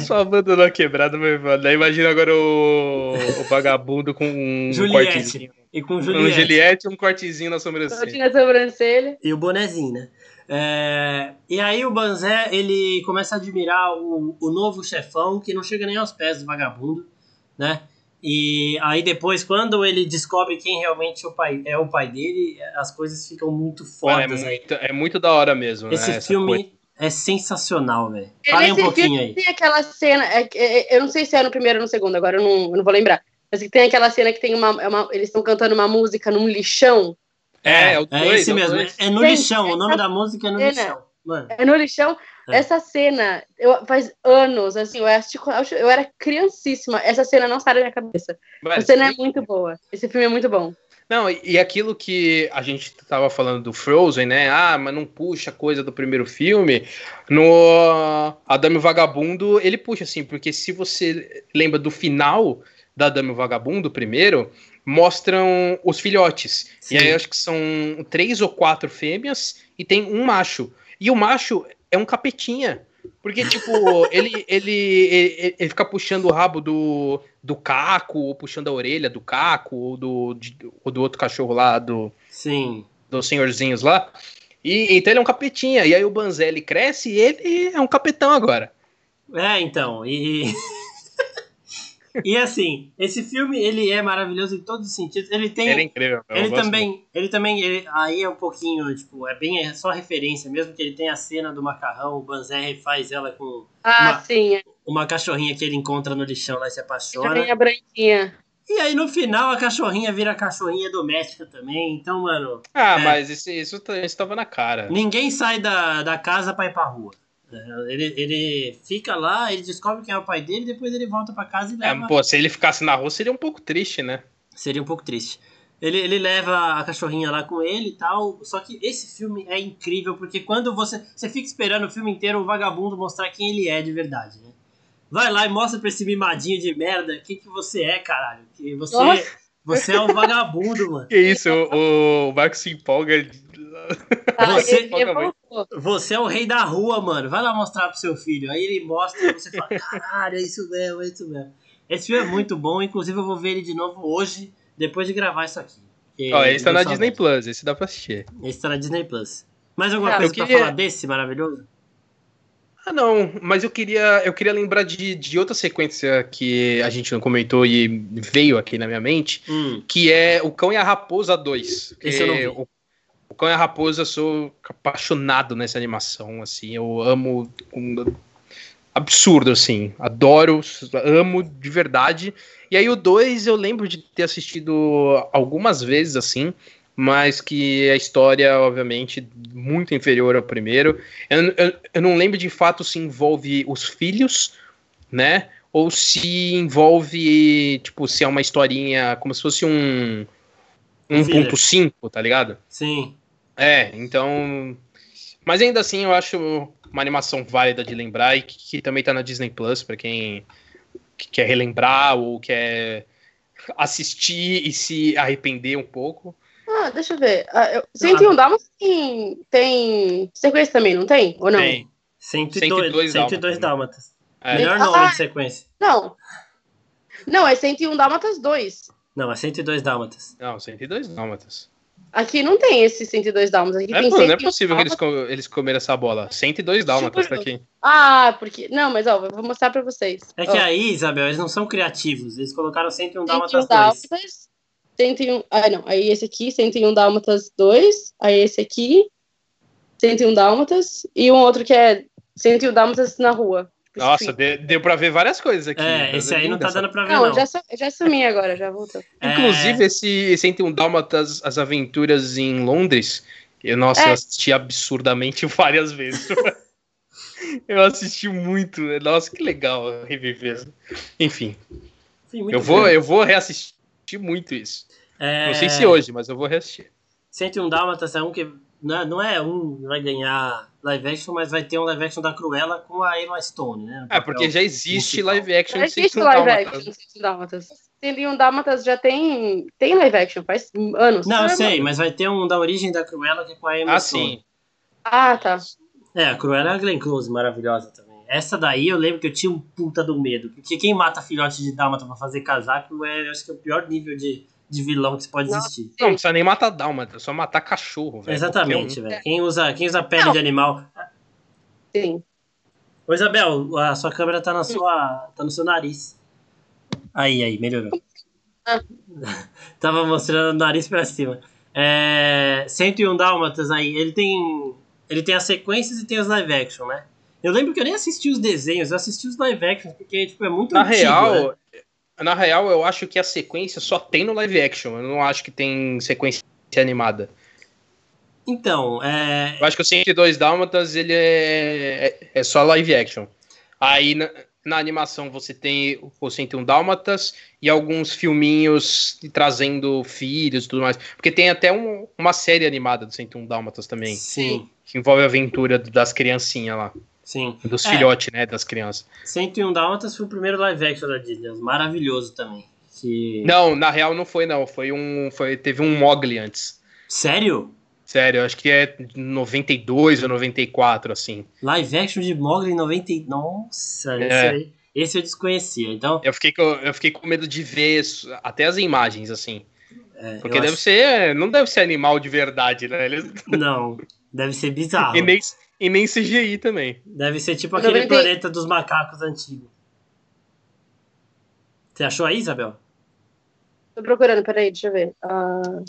Só abandonou a quebrada, meu irmão. Daí imagina agora o, o vagabundo com um Juliette. cortezinho. E com Juliette. Um Juliette e um cortezinho na sobrancelha. Cortezinho na sobrancelha. E o bonezinho, né? É... E aí o Banzé, ele começa a admirar o, o novo chefão, que não chega nem aos pés do vagabundo, né? E aí depois, quando ele descobre quem realmente é o pai, é o pai dele, as coisas ficam muito fodas é muito, é muito da hora mesmo, Esse né? filme é sensacional, velho. Fala um pouquinho aí. Tem aquela cena, é, é, eu não sei se é no primeiro ou no segundo, agora eu não, eu não vou lembrar. Mas que tem aquela cena que tem uma, é uma eles estão cantando uma música num lixão. É, é, é, é esse mesmo. É no Gente, lixão. O nome da música é no lixão. Mano. É no lixão. É. Essa cena, eu, faz anos, assim, eu, assisti, eu era criancíssima. Essa cena não sai da minha cabeça. Mas, a cena é muito boa. Esse filme é muito bom. Não, e aquilo que a gente tava falando do Frozen, né? Ah, mas não puxa coisa do primeiro filme. No Adame Vagabundo, ele puxa, assim, porque se você lembra do final da Dame Vagabundo, primeiro, mostram os filhotes. Sim. E aí acho que são três ou quatro fêmeas e tem um macho. E o macho é um capetinha. Porque, tipo, ele, ele, ele, ele, fica puxando o rabo do, do Caco, ou puxando a orelha do Caco, ou do, de, ou do outro cachorro lá, do. Sim. Dos senhorzinhos lá. E, então ele é um capetinha. E aí o Banzelli cresce e ele é um capetão agora. É, então. E. E assim, esse filme ele é maravilhoso em todos os sentidos. Ele tem. Ele é incrível. Ele também, muito. ele também, ele, aí é um pouquinho, tipo, é bem é só referência mesmo que ele tem a cena do macarrão, o Banzer faz ela com ah, uma, sim. uma cachorrinha que ele encontra no lixão lá e se apaixona. Cachorrinha branquinha. E aí no final a cachorrinha vira cachorrinha doméstica também, então, mano. Ah, é, mas isso, isso, isso tava na cara. Ninguém sai da, da casa pra ir pra rua. É, ele, ele fica lá, ele descobre quem é o pai dele, depois ele volta para casa e é, leva. É, pô, se ele ficasse na rua seria um pouco triste, né? Seria um pouco triste. Ele, ele leva a cachorrinha lá com ele e tal. Só que esse filme é incrível, porque quando você. Você fica esperando o filme inteiro o vagabundo mostrar quem ele é de verdade, né? Vai lá e mostra pra esse mimadinho de merda quem que você é, caralho. Que você, você é um vagabundo, mano. Que isso, o, o Marco se empolga você, você é o rei da rua, mano. Vai lá mostrar pro seu filho. Aí ele mostra e você fala: caralho, é isso mesmo, é isso mesmo. Esse filme é muito bom. Inclusive, eu vou ver ele de novo hoje, depois de gravar isso aqui. Ó, esse tá na Disney Plus, esse dá pra assistir. Esse tá na Disney Plus. Mais alguma ah, coisa queria... pra falar desse maravilhoso? Ah, não, mas eu queria, eu queria lembrar de, de outra sequência que a gente não comentou e veio aqui na minha mente, hum. que é O Cão e a Raposa 2. Esse eu não vi. O o Cão e a Raposa, sou apaixonado nessa animação, assim, eu amo um, absurdo, assim, adoro, amo de verdade. E aí o 2 eu lembro de ter assistido algumas vezes, assim, mas que a história, obviamente, muito inferior ao primeiro. Eu, eu, eu não lembro de fato se envolve os filhos, né? Ou se envolve, tipo, se é uma historinha como se fosse um 1.5, tá ligado? Sim. É, então. Mas ainda assim, eu acho uma animação válida de lembrar e que, que também tá na Disney Plus, pra quem que quer relembrar ou quer assistir e se arrepender um pouco. Ah, deixa eu ver. Ah, eu... 101 ah. Dálmatas tem, tem sequência também, não tem? Ou não? Tem. 102, 102, 102 Dálmatas. É. Melhor nome ah, de sequência. Não. Não, é 101 Dálmatas 2. Não, é 102 Dálmatas. Não, 102 Dálmatas. Aqui não tem esse 102 dálmatas. Aqui é, tem pô, não é possível que eles, eles comeram essa bola. 102 dálmatas tá aqui. Ah, porque. Não, mas ó, vou mostrar pra vocês. É que aí, Isabel, eles não são criativos. Eles colocaram 101 dálmatas 2. 101. Ah, não. Aí esse aqui, 101 dálmatas 2. Aí esse aqui, 101 dálmatas. E um outro que é 101 dálmatas na rua. Nossa, de, deu pra ver várias coisas aqui. É, esse aí não tá dando pra ver, não. não. Já, já sumi agora, já voltou. É... Inclusive, esse 101 Dálmatas, as aventuras em Londres, eu, nossa, é. eu assisti absurdamente várias vezes. eu assisti muito. Nossa, que legal reviver. Enfim. Sim, eu, vou, eu vou reassistir muito isso. É... Não sei se hoje, mas eu vou reassistir. 101 Dálmatas é um que não é, não é um vai ganhar live action, mas vai ter um live action da Cruella com a Emma Stone, né? É, porque já existe live action já existe live action de Dálmatas. um Dálmatas já tem, tem live action, faz anos. Não, eu sei, mas vai ter um da origem da Cruella que é com a Emma ah, Stone. Sim. Ah, tá. É, a Cruella é a Glenn Close, maravilhosa também. Essa daí eu lembro que eu tinha um puta do medo. Porque quem mata filhote de Dálmata pra fazer casaco é, acho que é o pior nível de de vilão que você pode existir. Não, não precisa nem matar dálmata, é só matar cachorro, velho. Exatamente, velho. Quem usa, quem usa pele não. de animal. Sim. Ô Isabel, a sua câmera tá na sua. tá no seu nariz. Aí, aí, melhorou. Ah. Tava mostrando o nariz pra cima. É, 101 Dálmatas aí, ele tem. Ele tem as sequências e tem os live action, né? Eu lembro que eu nem assisti os desenhos, eu assisti os live action, porque tipo, é muito Na antigo, real, né? Na real, eu acho que a sequência só tem no live action. Eu não acho que tem sequência animada. Então, é. Eu acho que o 102 Dálmatas ele é, é, é só live action. Aí na, na, animação você tem o 101 Dálmatas e alguns filminhos trazendo filhos e tudo mais. Porque tem até um, uma série animada do 101 Dálmatas também. Sim. Que envolve a aventura das criancinhas lá. Sim. Dos é. filhotes, né, das crianças. 101 Dálmatas foi o primeiro live action da Disney. Maravilhoso também. Que... Não, na real não foi não. Foi um. Foi, teve um Mogli antes. Sério? Sério, acho que é 92 ou 94, assim. Live action de Mogli em 90. Nossa, é. esse, aí, esse eu desconhecia. Então... Eu, fiquei com, eu fiquei com medo de ver até as imagens, assim. É, Porque deve acho... ser. Não deve ser animal de verdade, né? Eles... Não, deve ser bizarro. e, nem, e nem CGI também. Deve ser tipo aquele 90... planeta dos macacos antigo. Você achou aí, Isabel? Tô procurando, peraí, deixa eu ver. Uh...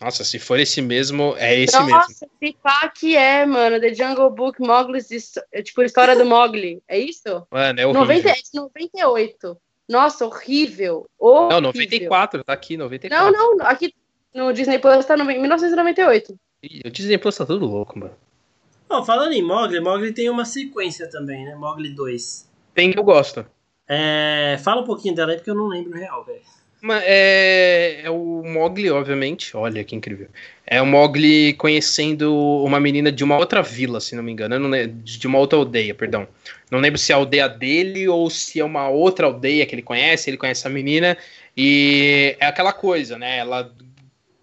Nossa, se for esse mesmo, é esse Nossa, mesmo. Nossa, se pá que é, mano. The Jungle Book, Mowgli's, é tipo a história do Mogli. É isso? Mano, é horrível. 90, 98. Nossa, horrível. horrível. Não, 94, tá aqui, 94. Não, não, aqui no Disney Plus tá no 1998. O Disney Plus tá tudo louco, mano. Oh, falando em Mogli, Mogli tem uma sequência também, né? Mogli 2. Tem que eu gosto. É, fala um pouquinho dela aí, porque eu não lembro real, velho. É, é o Mogli, obviamente. Olha que incrível. É o Mogli conhecendo uma menina de uma outra vila, se não me engano. Não lembro, de uma outra aldeia, perdão. Não lembro se é a aldeia dele ou se é uma outra aldeia que ele conhece. Ele conhece a menina. E é aquela coisa, né? Ela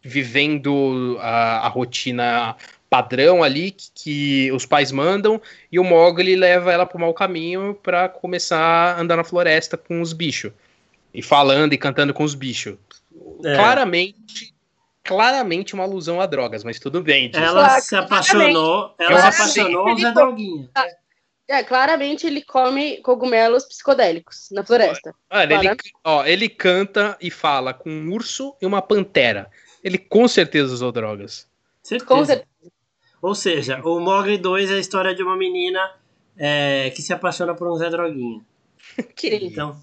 vivendo a, a rotina padrão ali que, que, os pais mandam e o Mogli leva ela para o mau caminho para começar a andar na floresta com os bichos e falando e cantando com os bichos. É. Claramente, claramente uma alusão a drogas, mas tudo bem. Ela se apaixonou, ela se apaixonou Zé Droguinha. É, claramente ele come cogumelos psicodélicos na floresta. Olha, ele, ó, ele canta e fala com um urso e uma pantera. Ele com certeza usou drogas. Certeza. Com certeza. Ou seja, o Mogli 2 é a história de uma menina é, que se apaixona por um Zé Droguinha. que então,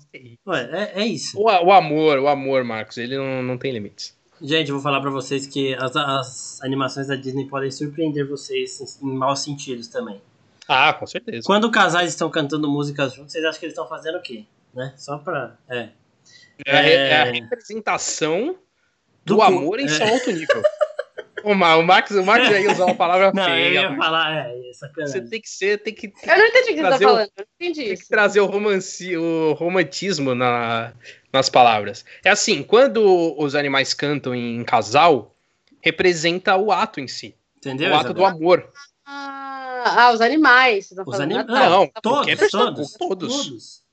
ué, é, é isso. O, o, amor, o amor, Marcos, ele não, não tem limites. Gente, eu vou falar para vocês que as, as, animações da Disney podem surpreender vocês em, em maus sentidos também. Ah, com certeza. Quando casais estão cantando músicas juntos, vocês acham que eles estão fazendo o quê? Né? Só pra. É. É, é... é a representação do, do amor em é. seu alto nível. O, o Max, o Max aí usou uma palavra não, feia. Eu ia falar, é, Você tem que ser, tem que. Eu não entendi o que você tá falando, eu não entendi tem isso. que trazer o, romanci, o romantismo na, nas palavras. É assim, quando os animais cantam em casal, representa o ato em si. Entendeu? O ato do amor. Ah, ah os animais. Os animais. Não, tá todos, todos, todos. Todos.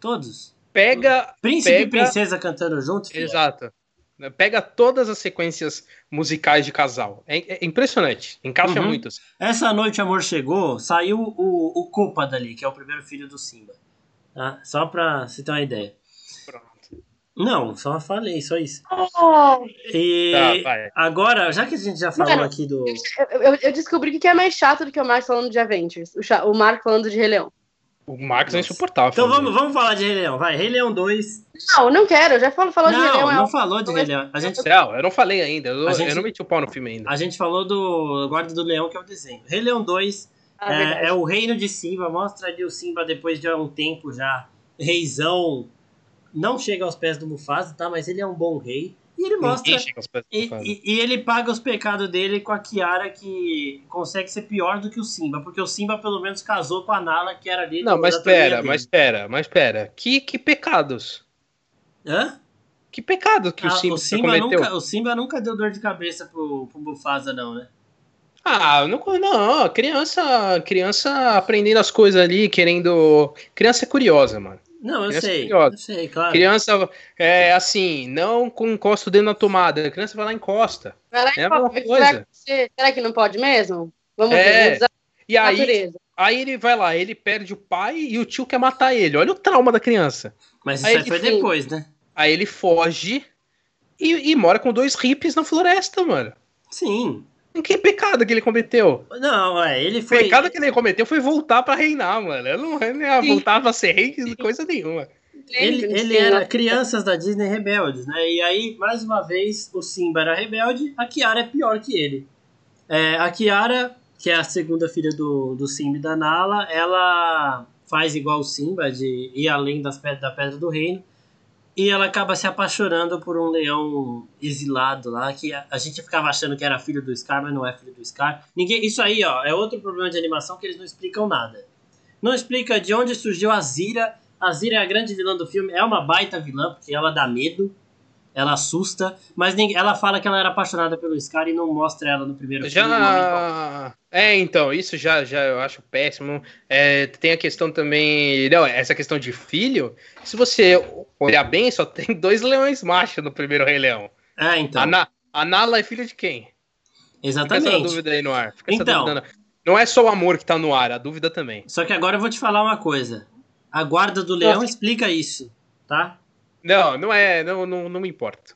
Todos. Pega. Príncipe pega... e princesa cantando juntos? Exato. Né? Pega todas as sequências musicais de casal. É, é impressionante. Encaixa uhum. muitas. Essa noite Amor Chegou, saiu o, o Copa dali, que é o primeiro filho do Simba. Tá? Só pra você ter uma ideia. Pronto. Não, só falei, só isso. Oh. E tá, agora, já que a gente já falou Mano, aqui do. Eu, eu, eu descobri que é mais chato do que o Marcos falando de Avengers. O, o Marco falando de Rei Leão. O Marcos é insuportável. Então vamos, vamos falar de Rei Leão, vai. Rei Leão 2. Não, não quero, já falou, falou não, de Rei Leão. Não, não falou de Rei Leão. A gente... Não, eu não falei ainda, eu, gente... eu, não meti o pau no filme ainda. A gente falou do Guarda do Leão, que é o desenho. Rei Leão 2 ah, é, é, o reino de Simba, mostra ali o Simba depois de um tempo já, reizão, não chega aos pés do Mufasa, tá? Mas ele é um bom rei. E ele mostra. E, e, e, ele paga os pecados dele com a Kiara, que consegue ser pior do que o Simba, porque o Simba pelo menos casou com a Nala, que era dele. Não, mas pera, mas pera, mas pera. Que, que pecados? Hã? Que pecado que ah, o Simba, o Simba cometeu? Nunca, o Simba nunca deu dor de cabeça pro, pro Mufasa, não, né? Ah, não, não, criança, criança aprendendo as coisas ali, querendo. Criança é curiosa, mano. Não, eu criança sei, eu sei, claro. Criança, é assim, não com encosta dentro da tomada. A criança vai lá e encosta. Vai lá e é encosta. Coisa. Será, será que não pode mesmo? Vamos é, ver. E aí, aí ele vai lá, ele perde o pai e o tio quer matar ele. Olha o trauma da criança. Mas isso aí, aí foi depois, né? Aí ele foge e, e mora com dois hippies na floresta, mano. Sim. Que pecado que ele cometeu? Não, é, ele foi. O pecado que ele cometeu foi voltar para reinar, mano. Eu não, eu não voltar pra ser rei de coisa nenhuma. ele, ele era crianças da Disney rebeldes, né? E aí, mais uma vez, o Simba era rebelde, a Kiara é pior que ele. É, a Kiara, que é a segunda filha do, do Simba e da Nala, ela faz igual o Simba, de ir além das pedras, da Pedra do Reino, e ela acaba se apaixonando por um leão exilado lá, que a, a, gente ficava achando que era filho do Scar, mas não é filho do Scar. Ninguém, isso aí, ó, é outro problema de animação que eles não explicam nada. Não explica de onde surgiu a Zira. A Zira é a grande vilã do filme, é uma baita vilã, porque ela dá medo ela assusta, mas ninguém, ela fala que ela era apaixonada pelo Scar e não mostra ela no primeiro já... filme. É, então, isso já, já eu acho péssimo. É, tem a questão também. Não, essa questão de filho. Se você olhar bem, só tem dois leões machos no primeiro Rei Leão. É, então. A, Na, a Nala é filha de quem? Exatamente. Fica essa dúvida aí no ar. Fica então. Não é só o amor que tá no ar, a dúvida também. Só que agora eu vou te falar uma coisa. A guarda do leão Nossa. explica isso, tá? Não, não é. Não, não, não me importa.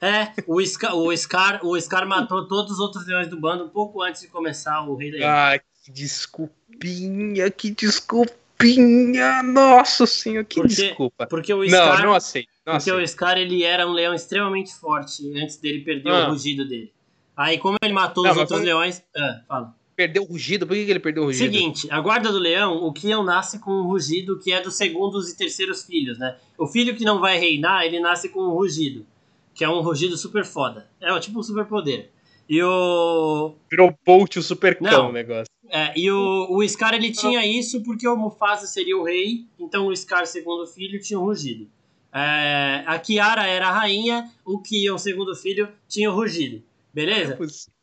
É, o Scar, o, Scar, o Scar matou todos os outros leões do bando um pouco antes de começar o Rei Leão. Ah, que desculpinha, que desculpinha. Nossa senhora, que porque, desculpa. Porque o Scar, não, não aceito. Não porque aceito. o Scar ele era um leão extremamente forte antes dele perder ah. o rugido dele. Aí, como ele matou não, os outros leões. Ah, fala. Perdeu o rugido? Por que, que ele perdeu o rugido? Seguinte, a guarda do leão, o Kion nasce com um rugido que é dos segundos e terceiros filhos, né? O filho que não vai reinar, ele nasce com um rugido, que é um rugido super foda. É tipo um super poder. E o. Virou Bolt o super cão o negócio. É, e o, o Scar ele tinha isso porque o Mufasa seria o rei, então o Scar, segundo filho, tinha um rugido. É, a Kiara era a rainha, o Kion, segundo filho, tinha o rugido. Beleza?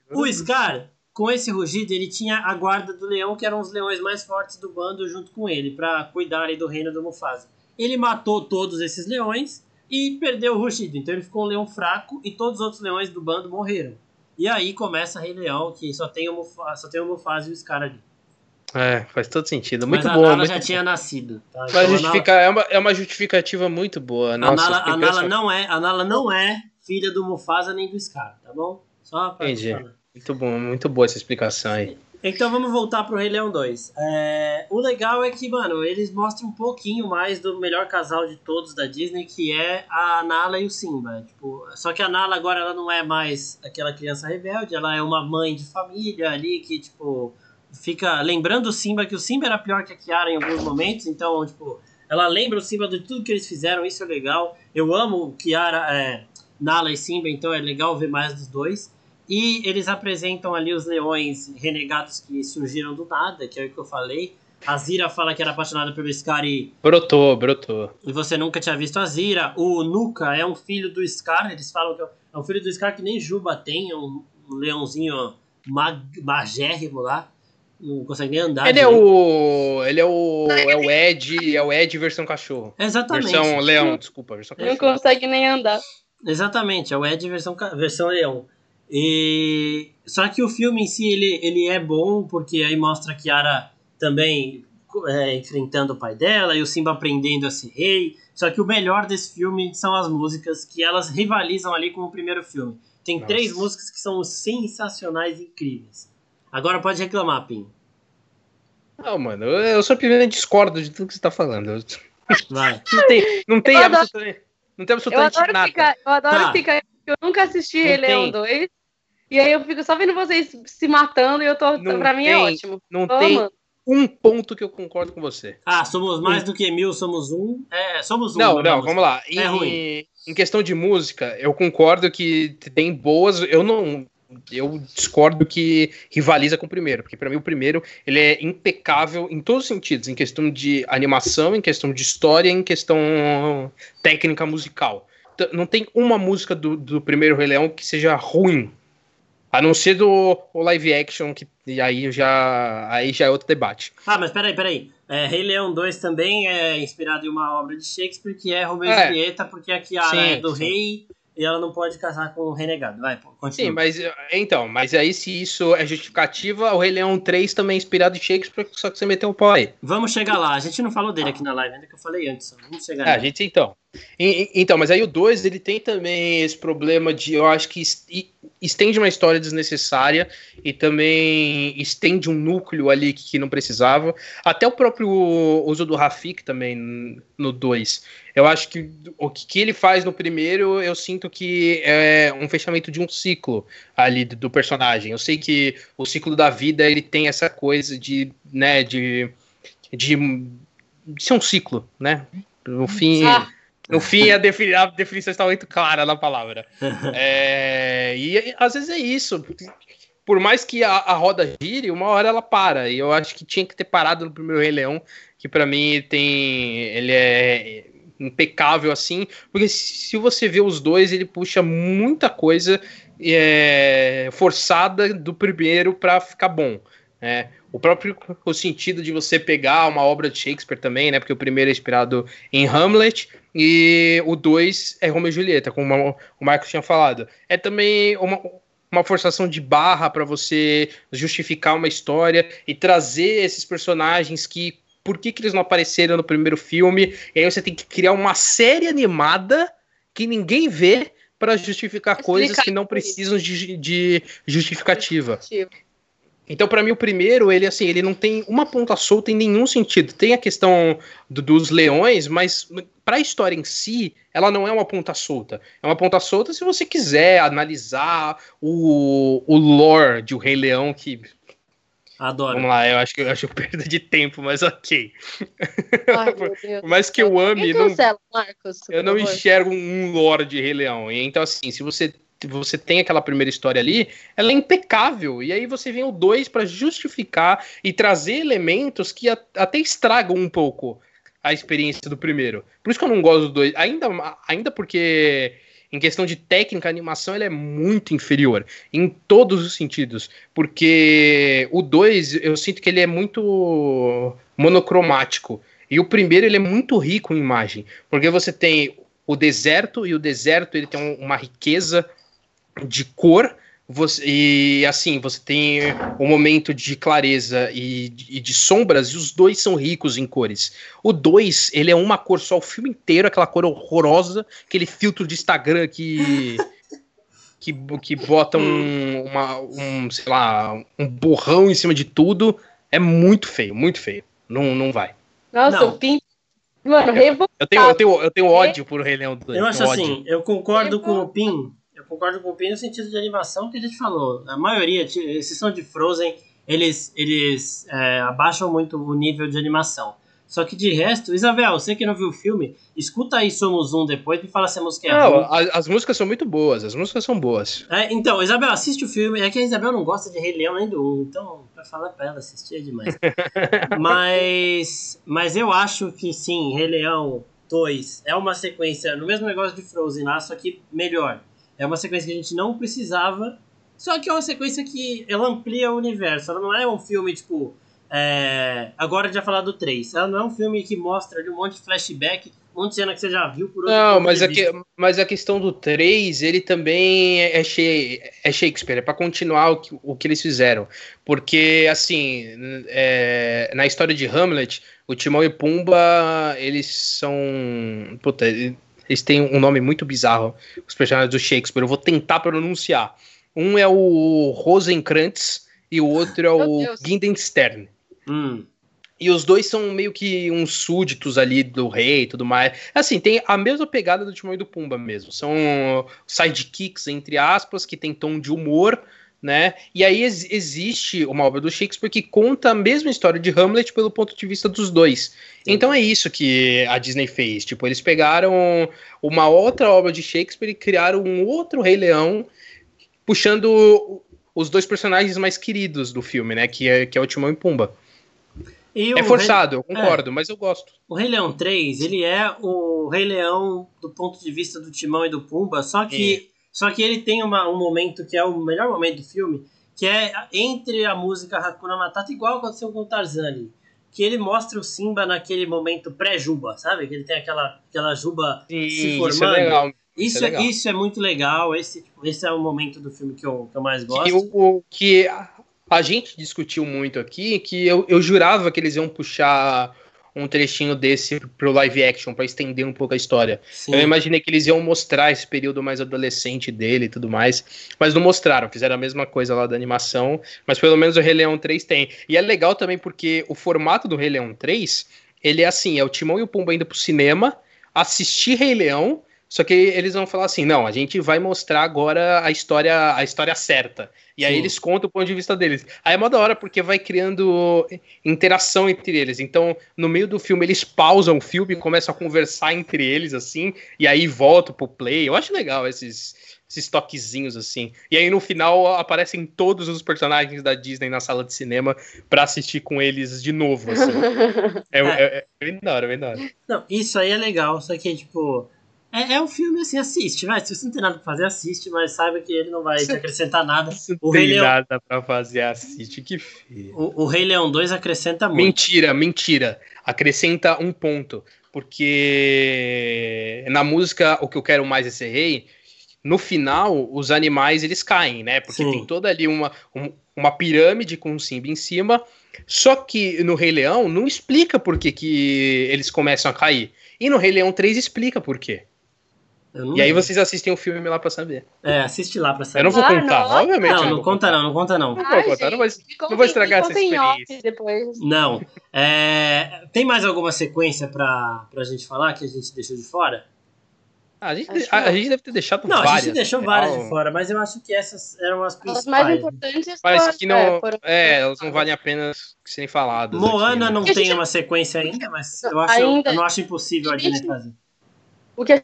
É o Scar com esse rugido, ele tinha a guarda do leão, que eram os leões mais fortes do bando, junto com ele, para cuidarem do reino do Mufasa. Ele matou todos esses leões e perdeu o rugido. Então ele ficou um leão fraco e todos os outros leões do bando morreram. E aí começa Rei Leão, que só tem o Mufasa, só tem o Mufasa e o Scar ali. É, faz todo sentido. Muito Mas bom. A Nala já tinha nascido. Tá? Então, justifica, Nala... é, uma, é uma justificativa muito boa. Nossa, a, Nala, a, Nala não é, a Nala não é filha do Mufasa nem do Scar, tá bom? Só pra Entendi. Falar. Muito bom, muito boa essa explicação aí. Então vamos voltar pro Rei Leão 2. É, o legal é que, mano, eles mostram um pouquinho mais do melhor casal de todos da Disney, que é a Nala e o Simba. Tipo, só que a Nala agora ela não é mais aquela criança rebelde, ela é uma mãe de família ali que, tipo, fica lembrando o Simba, que o Simba era pior que a Kiara em alguns momentos, então, tipo, ela lembra o Simba de tudo que eles fizeram, isso é legal. Eu amo Kiara, é, Nala e Simba, então é legal ver mais dos dois. E eles apresentam ali os leões renegados que surgiram do nada, que é o que eu falei. A Zira fala que era apaixonada pelo Scar e. Brotou, brotou. E você nunca tinha visto a Zira. O Nuka é um filho do Scar, eles falam que é um filho do Scar que nem Juba tem, é um, leãozinho mag, magérrimo lá. Não consegue nem andar. Ele é o. Ele é o. É o Ed. É o Ed versão cachorro. Exatamente. Versão leão, desculpa, versão cachorro. Não consegue nem andar. Exatamente, é o Ed versão, versão leão. E só que o filme em si ele, ele é bom porque aí mostra a Kiara também é, enfrentando o pai dela e o Simba aprendendo a ser rei. Só que o melhor desse filme são as músicas que elas rivalizam ali com o primeiro filme. Tem Nossa. três músicas que são sensacionais e incríveis. Agora pode reclamar, Pim. Não, mano, eu só primeiro discordo de tudo que você tá falando. Vai. Não tem, não tem absolutamente, não tem absolutamente eu nada. Ficar, eu adoro tá. ficar. Eu nunca assisti Rei Leão 2. E aí eu fico só vendo vocês se matando e eu tô. Não pra mim é ótimo. Não tô tem amando. um ponto que eu concordo com você. Ah, somos mais do que mil, somos um. É, somos um. Não, não, vamos lá. É ruim. Em questão de música, eu concordo que tem boas. Eu não. Eu discordo que rivaliza com o primeiro, porque para mim o primeiro ele é impecável em todos os sentidos, em questão de animação, em questão de história, em questão técnica musical. Não tem uma música do, do primeiro Rei Leão que seja ruim. A não ser do o live action, que e aí já, aí já é outro debate. Ah, mas peraí, peraí. É, Rei Leão 2 também é inspirado em uma obra de Shakespeare, que é Romeu e é. Julieta, porque a Kiara sim, é do sim. rei e ela não pode casar com o renegado. Vai, continua. Sim, mas então, mas aí se isso é justificativa, o Rei Leão 3 também é inspirado em Shakespeare, só que você meteu o pau aí. Vamos chegar lá. A gente não falou dele aqui na live, ainda que eu falei antes. Vamos chegar lá. É, a gente então. Então, mas aí o 2 ele tem também esse problema de, eu acho que estende uma história desnecessária e também estende um núcleo ali que, que não precisava. Até o próprio uso do Rafik também no 2. Eu acho que o que ele faz no primeiro, eu sinto que é um fechamento de um ciclo ali do, do personagem. Eu sei que o ciclo da vida ele tem essa coisa de, né, de, de, de ser um ciclo, né? No fim. Ah no fim, a, defini a definição está muito clara na palavra. É, e às vezes é isso. Por mais que a, a, roda gire, uma hora ela para. E eu acho que tinha que ter parado no primeiro Rei Leão, que para mim tem. Ele é impecável assim. Porque se você vê os dois, ele puxa muita coisa é, forçada do primeiro para ficar bom. É, o próprio o sentido de você pegar uma obra de Shakespeare também, né? Porque o primeiro é inspirado em Hamlet e o dois é Romeo e Julieta, como o Marcos tinha falado. É também uma, uma forçação de barra para você justificar uma história e trazer esses personagens que por que, que eles não apareceram no primeiro filme? E aí você tem que criar uma série animada que ninguém vê para justificar coisas que não precisam de, de justificativa. Então, para mim, o primeiro, ele assim, ele não tem uma ponta solta em nenhum sentido. Tem a questão do, dos leões, mas para a história em si, ela não é uma ponta solta. É uma ponta solta se você quiser analisar o, o lore de O Rei Leão, que. Adoro. Vamos lá, eu acho que eu acho perda de tempo, mas ok. Ai, mas que eu ame. Não, Marcos, eu não enxergo um lore de Rei Leão. Então, assim, se você você tem aquela primeira história ali, ela é impecável. E aí você vem o 2 para justificar e trazer elementos que até estragam um pouco a experiência do primeiro. Por isso que eu não gosto do 2. Ainda, ainda porque, em questão de técnica, a animação ela é muito inferior. Em todos os sentidos. Porque o 2, eu sinto que ele é muito monocromático. E o primeiro ele é muito rico em imagem. Porque você tem o deserto, e o deserto ele tem uma riqueza de cor. Você, e assim, você tem um momento de clareza e, e, de sombras, e os dois são ricos em cores. O 2, ele é uma cor só o filme inteiro, aquela cor horrorosa, aquele filtro de Instagram que. que, que bota um, uma, um, sei lá, um borrão em cima de tudo. É muito feio, muito feio. Não, não vai. Nossa, não. o Pim. Mano, eu, eu, tenho, eu, tenho, eu tenho ódio por Rei Leão 2. Eu acho assim, eu concordo com o Pim concordo com o Pino no sentido de animação que a gente falou. A maioria, exceção de Frozen, eles, eles é, abaixam muito o nível de animação. Só que de resto, Isabel, você que não viu o filme, escuta aí Somos Um depois e fala se a música é não, as, as, músicas são muito boas, as músicas são boas. É, então, Isabel, assiste o filme. É que a Isabel não gosta de Rei Leão nem do 1, então pra falar pra ela assistir é demais. mas, mas eu acho que sim, Rei Leão 2 é uma sequência no mesmo negócio de Frozen lá, só que melhor. É uma sequência que a gente não precisava, só que é uma sequência que ela amplia o universo. Ela não é um filme, tipo. É... Agora a gente vai falar do 3. Ela não é um filme que mostra ali um monte de flashback, um monte de cena que você já viu por outro Não, mas, a que, mas a questão do 3, ele também é, é Shakespeare, é para continuar o que, o que eles fizeram. Porque, assim, é, na história de Hamlet, o Timão e Pumba, eles são. Puta, eles têm um nome muito bizarro, os personagens do Shakespeare. Eu vou tentar pronunciar. Um é o Rosenkrantz e o outro é o Guildenstern. Hum. E os dois são meio que uns súditos ali do rei e tudo mais. Assim, tem a mesma pegada do Timão e do Pumba mesmo. São sidekicks, entre aspas, que tem tom de humor, né? E aí ex existe uma obra do Shakespeare que conta a mesma história de Hamlet pelo ponto de vista dos dois. Sim. Então é isso que a Disney fez. Tipo, eles pegaram uma outra obra de Shakespeare e criaram um outro Rei Leão, puxando os dois personagens mais queridos do filme, né? Que é, que é o Timão e Pumba. E é forçado, Rei... eu concordo, é. mas eu gosto. O Rei Leão 3, ele é o Rei Leão do ponto de vista do Timão e do Pumba, só que é só que ele tem uma, um momento que é o melhor momento do filme, que é entre a música Hakuna Matata, igual aconteceu com o Tarzan que ele mostra o Simba naquele momento pré-juba, sabe? Que ele tem aquela, aquela juba Sim, se formando. Isso é legal. Isso, isso, é, legal. isso é muito legal. Esse, tipo, esse é o momento do filme que eu, que eu mais gosto. Que, o, que a gente discutiu muito aqui, que eu, eu jurava que eles iam puxar um trechinho desse pro live action, para estender um pouco a história. Sim. Eu imaginei que eles iam mostrar esse período mais adolescente dele e tudo mais, mas não mostraram, fizeram a mesma coisa lá da animação, mas pelo menos o Rei Leão 3 tem. E é legal também porque o formato do Rei Leão 3, ele é assim, é o Timão e o Pumba indo pro cinema, assistir Rei Leão, só que eles vão falar assim: não, a gente vai mostrar agora a história, a história certa. E aí Sim. eles contam o ponto de vista deles. Aí é uma da hora porque vai criando interação entre eles. Então, no meio do filme, eles pausam o filme e começam a conversar entre eles, assim, e aí voltam pro play. Eu acho legal esses, esses toquezinhos assim. E aí no final aparecem todos os personagens da Disney na sala de cinema para assistir com eles de novo. Assim. é, é, é, é bem da hora, bem da hora. Não, isso aí é legal, só que, tipo, é, é um filme assim, assiste, vai. Se você não tem nada pra fazer, assiste, mas saiba que ele não vai te acrescentar nada. Se o Rei Leão... nada pra fazer, assiste, que feio. O, o Rei Leão 2 acrescenta muito. Mentira, mentira. Acrescenta um ponto. Porque na música O que eu quero mais é ser rei, no final, os animais eles caem, né? Porque Sim. tem toda ali uma, um, uma pirâmide com um Simba em cima. Só que no Rei Leão não explica por que, que eles começam a cair. E no Rei Leão 3 explica por quê. E aí vocês assistem o filme lá pra saber. É, assiste lá pra saber. Eu não vou ah, contar, não, obviamente. Não, não, não conta não, não conta não. Não vou contar, não, vou, não vou estragar essa experiência. Depois. Não. É, tem mais alguma sequência pra, pra gente falar que a gente deixou de fora? Ah, a, gente, a, a, gente deve ter deixado não, várias. Não, a gente deixou várias de fora, mas eu acho que essas eram as principais. As mais importantes Parece que não, é, foram... é, elas não valem a pena serem faladas. Moana aqui, né? não tem gente... uma sequência ainda, mas eu, acho, ainda... eu não acho impossível a Disney fazer. O que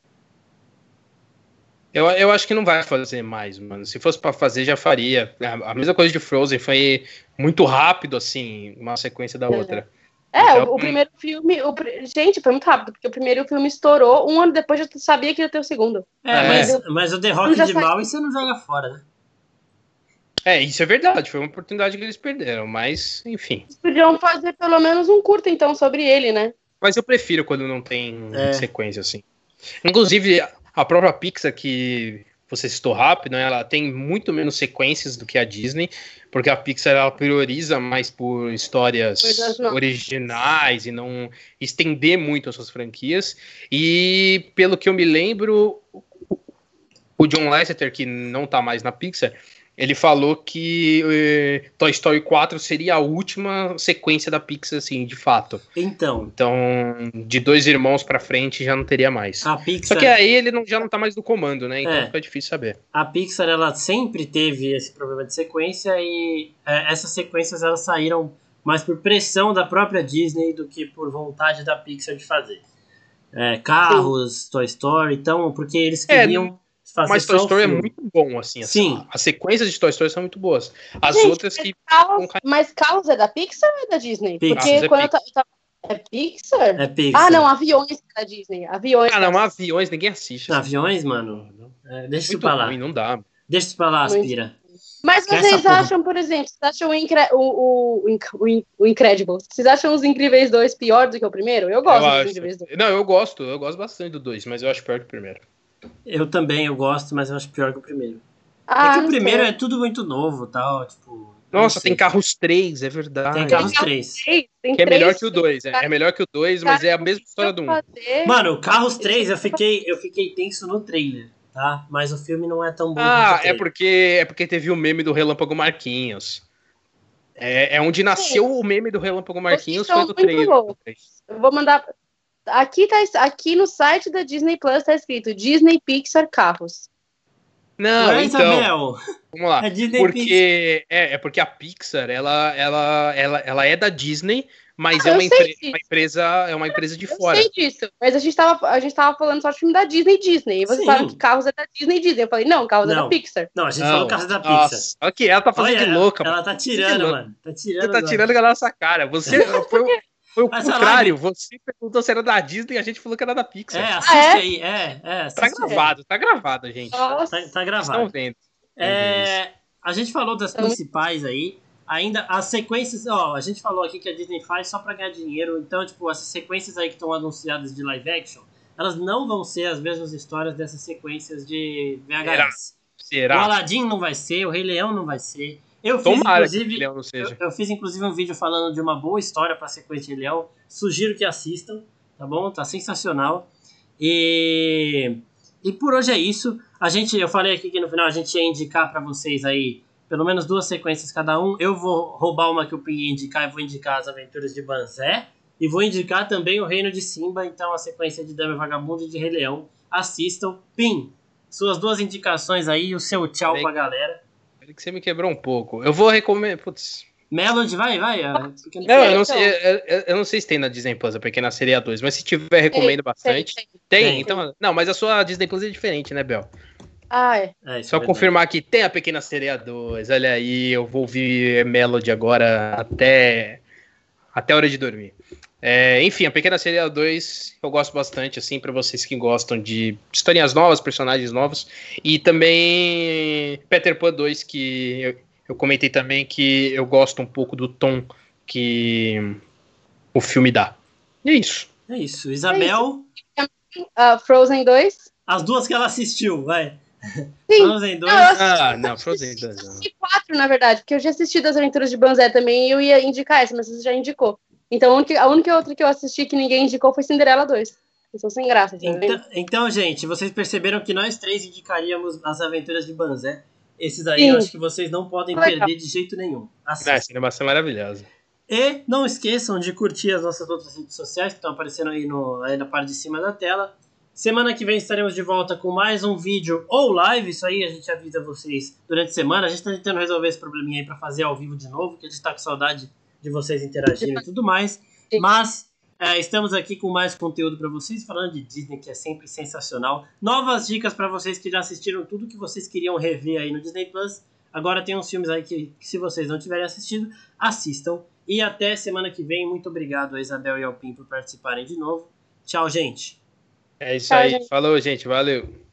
eu, eu acho que não vai fazer mais, mano. Se fosse para fazer, já faria. A, mesma coisa de Frozen foi muito rápido, assim, uma sequência da é. outra. É, então, o, o, primeiro filme. O, gente, foi muito rápido, porque o primeiro filme estourou, um ano depois já sabia que ia ter o segundo. É, é. Mas, mas o The Rock de mal e você não joga fora, né? É, isso é verdade, foi uma oportunidade que eles perderam, mas, enfim. Eles podiam fazer pelo menos um curto, então, sobre ele, né? Mas eu prefiro quando não tem é. sequência, assim. Inclusive, a própria Pixar, que você citou rápido, né, ela tem muito menos sequências do que a Disney, porque a Pixar ela prioriza mais por histórias originais e não estender muito as suas franquias. E pelo que eu me lembro, o John Lasseter, que não está mais na Pixar, ele falou que eh, Toy Story 4 seria a última sequência da Pixar, assim, de fato. Então. Então, de dois irmãos para frente já não teria mais. A Pixar... Só que aí ele não, já não tá mais no comando, né? Então é. fica difícil saber. A Pixar, ela sempre teve esse problema de sequência e é, essas sequências elas saíram mais por pressão da própria Disney do que por vontade da Pixar de fazer. É, carros, Sim. Toy Story, então, porque eles é, queriam Fazer mas Toy Story é muito bom, assim. Sim. As sequências de Toy Story são muito boas. As Gente, outras que. Carros, mas Carros é da Pixar ou é da Disney? Pixar. Porque é quando Pixar. eu tava. É Pixar? É Pixar. Ah, não, aviões é da Disney. Aviões. Ah, não, aviões ninguém assiste. Assim. Aviões, mano. É, deixa isso pra lá. Ruim, não dá. Deixa isso pra lá, Aspira. Mas vocês acham, por exemplo, vocês acham o, Incre o, o, o, o Incredible? Vocês acham os Incríveis 2 pior do que o primeiro? Eu gosto eu dos Incríveis 2. Não, eu gosto, eu gosto bastante do 2, mas eu acho pior que o primeiro. Eu também, eu gosto, mas eu acho pior que o primeiro. Ah, é que o primeiro sei. é tudo muito novo tal, tipo. Nossa, tem carros 3, é verdade. Tem carros 3. que é melhor que o 2, é, é, melhor que o 2, mas é a mesma história do 1. Um. Mano, Carros 3, eu fiquei, eu fiquei tenso no trailer, tá? Mas o filme não é tão bom. Ah, é porque, é porque teve o meme do Relâmpago Marquinhos. É, é onde nasceu Sim. o meme do Relâmpago Marquinhos, foi do trailer. Eu vou mandar. Aqui, tá, aqui no site da Disney Plus tá escrito Disney Pixar Carros. Não, Ué, então, Isabel. vamos lá. É porque é, é, porque a Pixar, ela, ela, ela, ela é da Disney, mas ah, é uma, empre uma, empresa, é uma empresa de eu fora. Eu sei disso, mas a gente tava, a gente tava falando só de filme da Disney Disney. E vocês falaram que Carros é da Disney Disney. Eu falei, não, Carros não. é da Pixar. Não, a gente não. falou Carros é da Pixar. Nossa, ok, ela tá fazendo Olha, de louca. Ela, ela tá tirando, mano. Tá tirando. Você tá agora. tirando a nossa cara. Você foi, foi o Mas contrário. Você perguntou se era da Disney e a gente falou que era da Pixar. É, assiste ah, é? aí. É, é, tá gravado, tá gravado, gente. Tá, tá gravado. Estão vendo. É, a gente falou das principais aí. Ainda as sequências, ó, a gente falou aqui que a Disney faz só para ganhar dinheiro. Então, tipo, essas sequências aí que estão anunciadas de live action, elas não vão ser as mesmas histórias dessas sequências de VHS. Será? O Aladdin não vai ser, o Rei Leão não vai ser. Eu fiz, Tomara inclusive, Leão não seja. Eu, eu, fiz inclusive um vídeo falando de uma boa história para sequência de Leão. Sugiro que assistam, tá bom? Tá sensacional. E e por hoje é isso. A gente, eu falei aqui que no final a gente ia indicar para vocês aí pelo menos duas sequências cada um. Eu vou roubar uma que o Pin ia indicar e vou indicar as Aventuras de Banzé. E vou indicar também o Reino de Simba, então a sequência de Dama Vagabundo e de Rei Leão. Assistam. Pin, suas duas indicações aí e o seu tchau Peraí, pra galera. Peraí que você me quebrou um pouco. Eu vou recomendar. Putz. Melody, vai, vai. Não, eu não, sei, eu, eu, não sei se tem na Disney Plus a Pequena Sereia 2, mas se tiver, recomendo bastante. Tem, tem, tem, então. Não, mas a sua Disney Plus é diferente, né, Bel? Ah, é. é Só é confirmar que tem a Pequena Sereia 2. Olha aí, eu vou ouvir Melody agora até, até a hora de dormir. É, enfim, a Pequena Sereia 2 eu gosto bastante, assim, para vocês que gostam de historinhas novas, personagens novos. E também Peter Pan 2, que eu, eu comentei também que eu gosto um pouco do tom que o filme dá. E é isso. É isso. Isabel. É isso. Uh, Frozen 2. As duas que ela assistiu, vai. Sim. Frozen 2. Não, ah, não, Frozen 2. Não. quatro, na verdade, porque eu já assisti das Aventuras de Banzé também e eu ia indicar essa, mas você já indicou. Então a única, a outra que eu assisti que ninguém indicou foi Cinderela 2. Eu sou sem graça. Tá então, então, gente, vocês perceberam que nós três indicaríamos as aventuras de Banzé. Esses aí eu acho que vocês não podem perder de jeito nenhum. Assistam. É, essa animação é maravilhosa. E não esqueçam de curtir as nossas outras redes sociais que estão aparecendo aí, no, aí na parte de cima da tela. Semana que vem estaremos de volta com mais um vídeo ou live. Isso aí a gente avisa vocês durante a semana. A gente está tentando resolver esse probleminha aí para fazer ao vivo de novo, que a gente está com saudade de vocês interagirem e tudo mais. Mas é, estamos aqui com mais conteúdo para vocês, falando de Disney, que é sempre sensacional. Novas dicas para vocês que já assistiram tudo que vocês queriam rever aí no Disney Plus. Agora tem uns filmes aí que, que se vocês não tiverem assistido, assistam. E até semana que vem. Muito obrigado a Isabel e ao Pim por participarem de novo. Tchau, gente. É isso Tchau, aí. Gente. Falou, gente. Valeu.